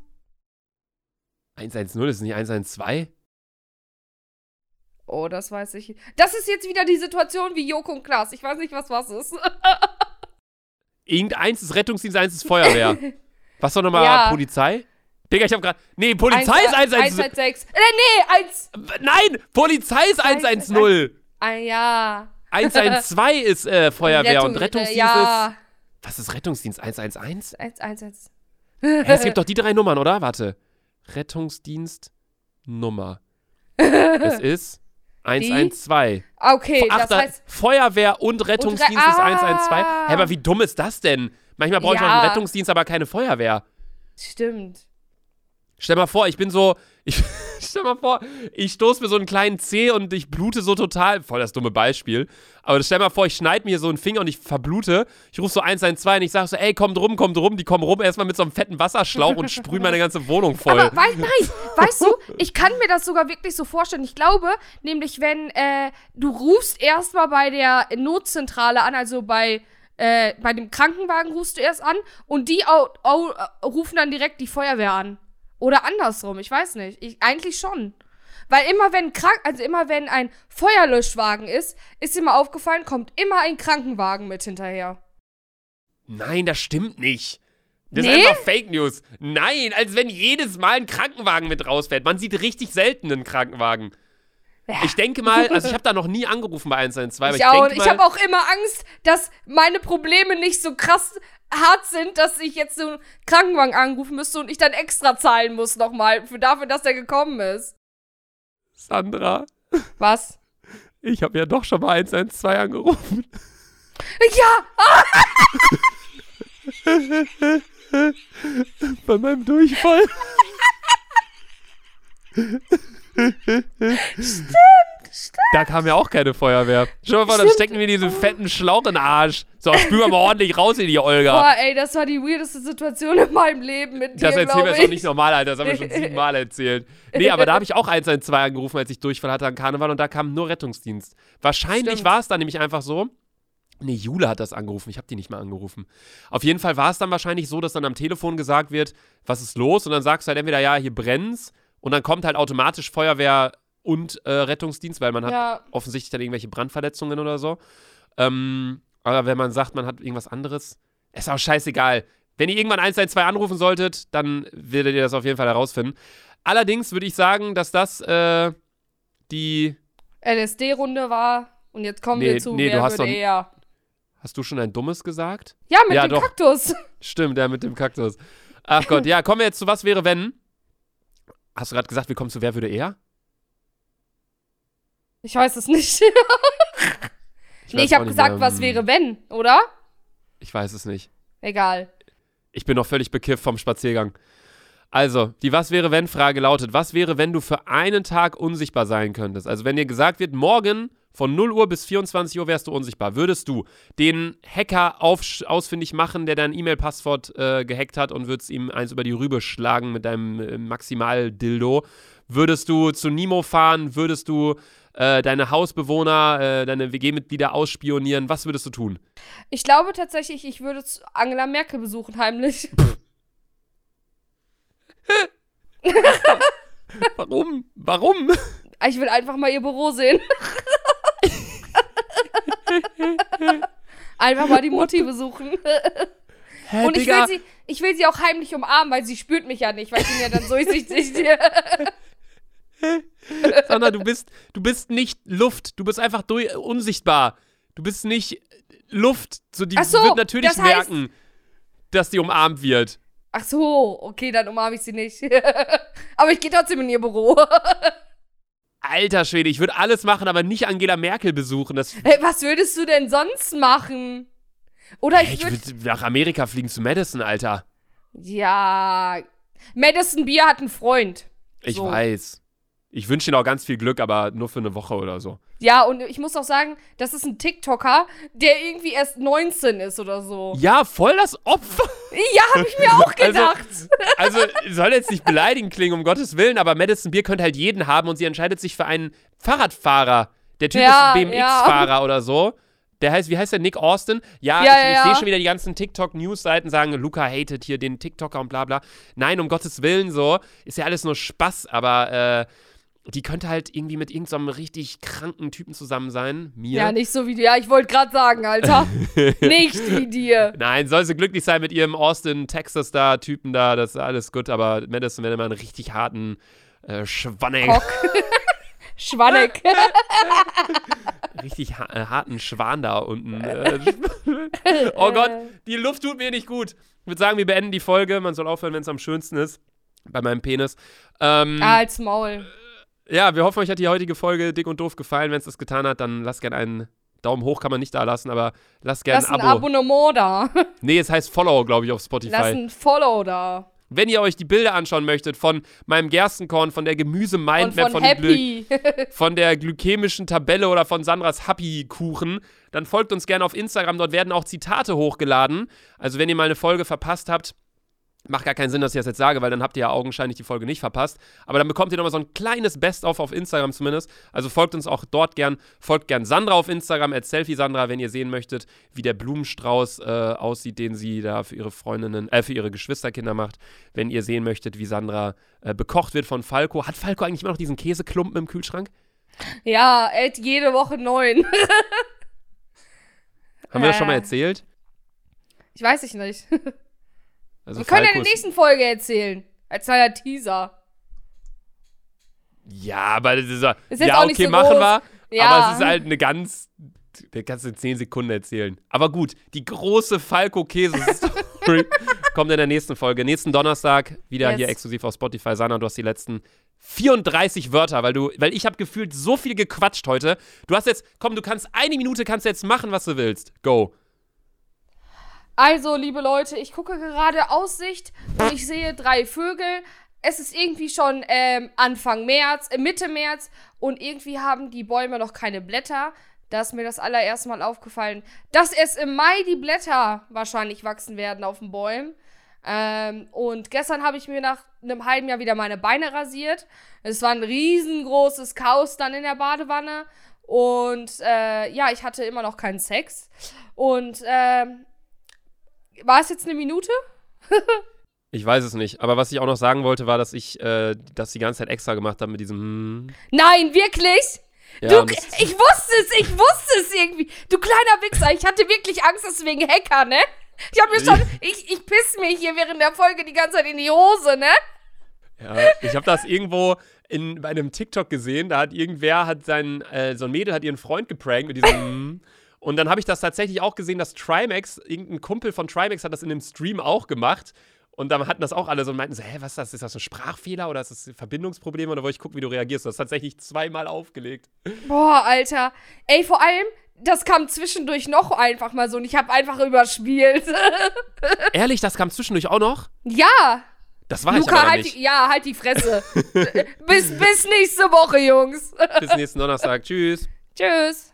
Speaker 2: 110 ist nicht 112?
Speaker 1: Oh, das weiß ich. Das ist jetzt wieder die Situation wie Joko und Klaas. Ich weiß nicht, was was ist.
Speaker 2: Irgendeins ist Rettungsdienst, eins ist Feuerwehr. Was doch nochmal
Speaker 1: Ja.
Speaker 2: Polizei? Digga, ich hab grad. Nee, Polizei ist 110.
Speaker 1: 116. Äh, nee, 1.
Speaker 2: Nein, Polizei ist 110.
Speaker 1: Ah, ja.
Speaker 2: 112 ist äh, Feuerwehr und
Speaker 1: Rettung-
Speaker 2: Rettungsdienst
Speaker 1: äh, ja.
Speaker 2: ist. Was ist Rettungsdienst? 111?
Speaker 1: 1, 1, 1.
Speaker 2: Hä, es gibt doch die drei Nummern, oder? Warte. Rettungsdienst Nummer. <laughs> es ist 112.
Speaker 1: Okay,
Speaker 2: Ach,
Speaker 1: das
Speaker 2: da,
Speaker 1: heißt.
Speaker 2: Feuerwehr und Rettungsdienst
Speaker 1: Re-
Speaker 2: ist 112.
Speaker 1: Ah.
Speaker 2: Hä, aber wie dumm ist das denn? Manchmal brauche ich
Speaker 1: Ja.
Speaker 2: einen Rettungsdienst, aber keine Feuerwehr.
Speaker 1: Stimmt.
Speaker 2: Stell mal vor, ich bin so. Ich, <laughs> stell mal vor, ich stoße mir so einen kleinen Zeh und ich blute so total. Voll das dumme Beispiel. Aber stell mal vor, ich schneide mir so einen Finger und ich verblute. Ich rufe so 112 und ich sage so: Ey, kommt rum, kommt rum. Die kommen rum erstmal mit so einem fetten Wasserschlauch und sprühen meine ganze Wohnung voll.
Speaker 1: Aber wei nein, weißt du, ich kann mir das sogar wirklich so vorstellen. Ich glaube, nämlich, wenn äh, du rufst erstmal bei der Notzentrale an, also bei, äh, bei dem Krankenwagen rufst du erst an und die au au rufen dann direkt die Feuerwehr an. Oder andersrum, ich weiß nicht. Ich, eigentlich schon. Weil immer wenn krank, also immer wenn ein Feuerlöschwagen ist, ist dir mal aufgefallen, kommt immer ein Krankenwagen mit hinterher.
Speaker 2: Nein, das stimmt nicht. Das
Speaker 1: Nee?
Speaker 2: ist einfach Fake News. Nein, als wenn jedes Mal ein Krankenwagen mit rausfährt. Man sieht richtig selten einen Krankenwagen.
Speaker 1: Ja.
Speaker 2: Ich denke mal, <laughs> also ich habe da noch nie angerufen bei 112, aber ich,
Speaker 1: Ich auch. Ich habe auch immer Angst, dass meine Probleme nicht so krass hart sind, dass ich jetzt so einen Krankenwagen anrufen müsste und ich dann extra zahlen muss nochmal für dafür, dass der gekommen ist.
Speaker 2: Sandra,
Speaker 1: Was?
Speaker 2: ich habe ja doch schon mal 112 angerufen.
Speaker 1: Ja! <laughs>
Speaker 2: Bei meinem Durchfall. <laughs> <laughs> Da kam ja auch keine Feuerwehr. Schau mal vor, dann
Speaker 1: Stimmt.
Speaker 2: stecken wir diesen fetten Schlauch in den Arsch. So, spür mal ordentlich raus in die Olga.
Speaker 1: Boah, ey, das war die weirdeste Situation in meinem Leben mit dir,
Speaker 2: Das erzählen wir jetzt auch
Speaker 1: ich.
Speaker 2: nicht normal, Alter. Das haben wir schon <laughs> siebenmal erzählt. Nee, aber da habe ich auch 112 angerufen, als ich Durchfall hatte an Karneval und da kam nur Rettungsdienst. Wahrscheinlich
Speaker 1: Stimmt.
Speaker 2: war es dann nämlich einfach so. Nee, Jule hat das angerufen. Ich habe die nicht mal angerufen. Auf jeden Fall war es dann wahrscheinlich so, dass dann am Telefon gesagt wird, was ist los? Und dann sagst du halt entweder, ja, hier brennt's. Und dann kommt halt automatisch Feuerwehr und äh, Rettungsdienst, weil man hat
Speaker 1: Ja,
Speaker 2: offensichtlich dann irgendwelche Brandverletzungen oder so. Ähm, aber wenn man sagt, man hat irgendwas anderes, ist auch scheißegal. Wenn ihr irgendwann 112 anrufen solltet, dann werdet ihr das auf jeden Fall herausfinden. Allerdings würde ich sagen, dass das äh, die.
Speaker 1: LSD-Runde war und jetzt kommen
Speaker 2: Nee,
Speaker 1: wir zu,
Speaker 2: nee,
Speaker 1: wer
Speaker 2: du hast
Speaker 1: würde eher.
Speaker 2: Hast du schon ein dummes gesagt?
Speaker 1: Ja, mit
Speaker 2: Ja,
Speaker 1: dem
Speaker 2: doch.
Speaker 1: Kaktus.
Speaker 2: Stimmt, der mit dem Kaktus. Ach Gott, ja, kommen wir jetzt zu Was wäre wenn? Hast du gerade gesagt, wir kommen zu Wer würde eher?
Speaker 1: Ich weiß es nicht. <laughs> nee,
Speaker 2: weiß
Speaker 1: ich habe gesagt,
Speaker 2: mehr.
Speaker 1: was
Speaker 2: Hm,
Speaker 1: wäre wenn, oder?
Speaker 2: Ich weiß es nicht.
Speaker 1: Egal.
Speaker 2: Ich bin noch völlig bekifft vom Spaziergang. Also, die Was wäre wenn Frage lautet: Was wäre, wenn du für einen Tag unsichtbar sein könntest? Also, wenn dir gesagt wird, morgen von 0 Uhr bis 24 Uhr wärst du unsichtbar, würdest du den Hacker auf, ausfindig machen, der dein E-Mail-Passwort äh, gehackt hat und würdest ihm eins über die Rübe schlagen mit deinem äh, Maximal-Dildo? Würdest du zu Nimo fahren? Würdest du äh, deine Hausbewohner, äh, deine WG-Mitglieder ausspionieren? Was würdest du tun?
Speaker 1: Ich glaube tatsächlich, ich würde Angela Merkel besuchen, heimlich. <laughs> <laughs>
Speaker 2: Warum? Warum?
Speaker 1: Ich will einfach mal ihr Büro sehen. <laughs> Einfach mal die Mutti besuchen. <laughs>
Speaker 2: Hä,
Speaker 1: Und ich will, sie, ich will sie auch heimlich umarmen, weil sie spürt mich ja nicht, weil bin ja dann durchsichtig. <laughs>
Speaker 2: Sandra, du bist, du bist nicht Luft. Du bist einfach durch, unsichtbar. Du bist nicht Luft. So, die
Speaker 1: Ach so,
Speaker 2: wird natürlich
Speaker 1: das heißt-
Speaker 2: merken, dass die umarmt wird.
Speaker 1: Ach so, okay, dann umarme ich sie nicht. <laughs> Aber ich gehe trotzdem in ihr Büro.
Speaker 2: Alter Schwede, ich würde alles machen, aber nicht Angela Merkel besuchen. Das,
Speaker 1: Hey, was würdest du denn sonst machen? Oder ich
Speaker 2: ich
Speaker 1: würde.
Speaker 2: würde nach Amerika fliegen zu Madison, Alter.
Speaker 1: Ja. Madison Beer hat einen Freund.
Speaker 2: Ich
Speaker 1: So.
Speaker 2: weiß. Ich wünsche ihnen auch ganz viel Glück, aber nur für eine Woche oder so.
Speaker 1: Ja, und ich muss auch sagen, das ist ein TikToker, der irgendwie erst 19 ist oder so.
Speaker 2: Ja, voll das Opfer.
Speaker 1: Ja, hab ich mir auch <laughs>
Speaker 2: Also-
Speaker 1: gedacht.
Speaker 2: Also, soll jetzt nicht beleidigend klingen, um Gottes Willen, aber Madison Beer könnte halt jeden haben und sie entscheidet sich für einen Fahrradfahrer. Der Typ
Speaker 1: Ja,
Speaker 2: ist ein BMX-Fahrer oder so. Der heißt, wie heißt der? Nick Austin? Ja,
Speaker 1: Ja,
Speaker 2: ich,
Speaker 1: ja,
Speaker 2: ich
Speaker 1: ja.
Speaker 2: sehe schon wieder die ganzen TikTok-News-Seiten sagen, Luca hatet hier den TikToker und bla bla. Nein, um Gottes Willen so. Ist ja alles nur Spaß, aber äh, die könnte halt irgendwie mit irgendeinem richtig kranken Typen zusammen sein. Mir.
Speaker 1: Ja, nicht so wie du. Ja, ich wollte gerade sagen, Alter. <laughs> nicht wie dir.
Speaker 2: Nein, soll sie glücklich sein mit ihrem Austin, Texas da, Typen da, das ist alles gut, aber Madison wäre immer einen richtig harten äh, Schwanneck. <laughs>
Speaker 1: Schwanneck. <laughs>
Speaker 2: richtig ha äh, harten Schwan da unten. Äh, oh Gott, die Luft tut mir nicht gut. Ich würde sagen, wir beenden die Folge. Man soll aufhören, wenn es am schönsten ist. Bei meinem Penis. Ähm,
Speaker 1: Ah, als Maul.
Speaker 2: Ja, wir hoffen, euch hat die heutige Folge dick und doof gefallen. Wenn es das getan hat, dann lasst gerne einen Daumen hoch, kann man nicht da lassen, aber lasst gerne
Speaker 1: Lass
Speaker 2: ein
Speaker 1: ein
Speaker 2: Abo.
Speaker 1: Abonnement da. <laughs>
Speaker 2: nee, es heißt Follow, glaube ich, auf Spotify.
Speaker 1: Lass ein Follow da.
Speaker 2: Wenn ihr euch die Bilder anschauen möchtet von meinem Gerstenkorn, von der Gemüse-Mindmap,
Speaker 1: von
Speaker 2: von,
Speaker 1: Happy. <laughs>
Speaker 2: von der glykämischen Tabelle oder von Sandras Happy-Kuchen, dann folgt uns gerne auf Instagram. Dort werden auch Zitate hochgeladen. Also wenn ihr mal eine Folge verpasst habt, macht gar keinen Sinn, dass ich das jetzt sage, weil dann habt ihr ja augenscheinlich die Folge nicht verpasst. Aber dann bekommt ihr nochmal so ein kleines Best-of auf Instagram zumindest. Also folgt uns auch dort gern. Folgt gern Sandra auf Instagram, at Selfie-Sandra, wenn ihr sehen möchtet, wie der Blumenstrauß äh, aussieht, den sie da für ihre Freundinnen, äh, für ihre Geschwisterkinder macht. Wenn ihr sehen möchtet, wie Sandra äh, bekocht wird von Falco. Hat Falco eigentlich immer noch diesen Käseklumpen im Kühlschrank?
Speaker 1: Ja, er hat jede Woche neun. <laughs>
Speaker 2: Haben wir das schon mal
Speaker 1: Äh.
Speaker 2: erzählt?
Speaker 1: Ich weiß ich nicht. <laughs>
Speaker 2: Also
Speaker 1: Wir können ja in der nächsten Folge erzählen. Als kleiner Teaser.
Speaker 2: Ja, aber das ist ja,
Speaker 1: Ist
Speaker 2: ja
Speaker 1: auch
Speaker 2: okay,
Speaker 1: so
Speaker 2: machen
Speaker 1: groß.
Speaker 2: wir.
Speaker 1: Ja.
Speaker 2: Aber es ist halt eine ganz. Der kannst du in 10 Sekunden erzählen. Aber gut, die große Falco-Käse-Story <laughs> kommt in der nächsten Folge. Nächsten Donnerstag wieder
Speaker 1: Yes.
Speaker 2: hier exklusiv auf Spotify. Sana, du hast die letzten 34 Wörter, weil du, weil ich habe gefühlt so viel gequatscht heute. Du hast jetzt, komm, du kannst eine Minute, kannst jetzt machen, was du willst. Go.
Speaker 1: Also, liebe Leute, ich gucke gerade Aussicht und ich sehe drei Vögel. Es ist irgendwie schon ähm, Anfang März, äh, Mitte März und irgendwie haben die Bäume noch keine Blätter. Da ist mir das allererste Mal aufgefallen, dass erst im Mai die Blätter wahrscheinlich wachsen werden auf den Bäumen. Ähm, und gestern habe ich mir nach einem halben Jahr wieder meine Beine rasiert. Es war ein riesengroßes Chaos dann in der Badewanne. Und äh, ja, ich hatte immer noch keinen Sex. Und ähm, war es jetzt eine Minute? <laughs>
Speaker 2: Ich weiß es nicht. Aber was ich auch noch sagen wollte, war, dass ich äh, das die ganze Zeit extra gemacht habe mit diesem. hm.
Speaker 1: Nein, wirklich?
Speaker 2: Ja,
Speaker 1: du, ich wusste es, ich wusste es irgendwie. Du kleiner Wichser, ich hatte wirklich Angst, dass du wegen Hacker, ne? Ich hab mir schon, <laughs> ich, ich piss mir hier während der Folge die ganze Zeit in die Hose, ne?
Speaker 2: Ja, ich habe das irgendwo in, bei einem TikTok gesehen. Da hat irgendwer, hat sein, äh, so ein Mädel hat ihren Freund geprankt mit diesem. <laughs> und dann habe ich das tatsächlich auch gesehen, dass Trimax, irgendein Kumpel von Trimax hat das in dem Stream auch gemacht. Und dann hatten das auch alle so und meinten so, hä, was ist das? Ist das ein Sprachfehler oder ist das ein Verbindungsproblem? Oder wollte ich gucken, wie du reagierst? Du hast tatsächlich zweimal aufgelegt.
Speaker 1: Boah, Alter. Ey, vor allem, das kam zwischendurch noch einfach mal so und ich hab einfach überspielt. <laughs>
Speaker 2: Ehrlich, das kam zwischendurch auch noch?
Speaker 1: ja.
Speaker 2: Das war ich
Speaker 1: Luca,
Speaker 2: aber
Speaker 1: halt
Speaker 2: nicht.
Speaker 1: die, ja, halt die Fresse. <laughs> bis, bis nächste Woche, Jungs.
Speaker 2: Bis nächsten Donnerstag. Tschüss.
Speaker 1: Tschüss.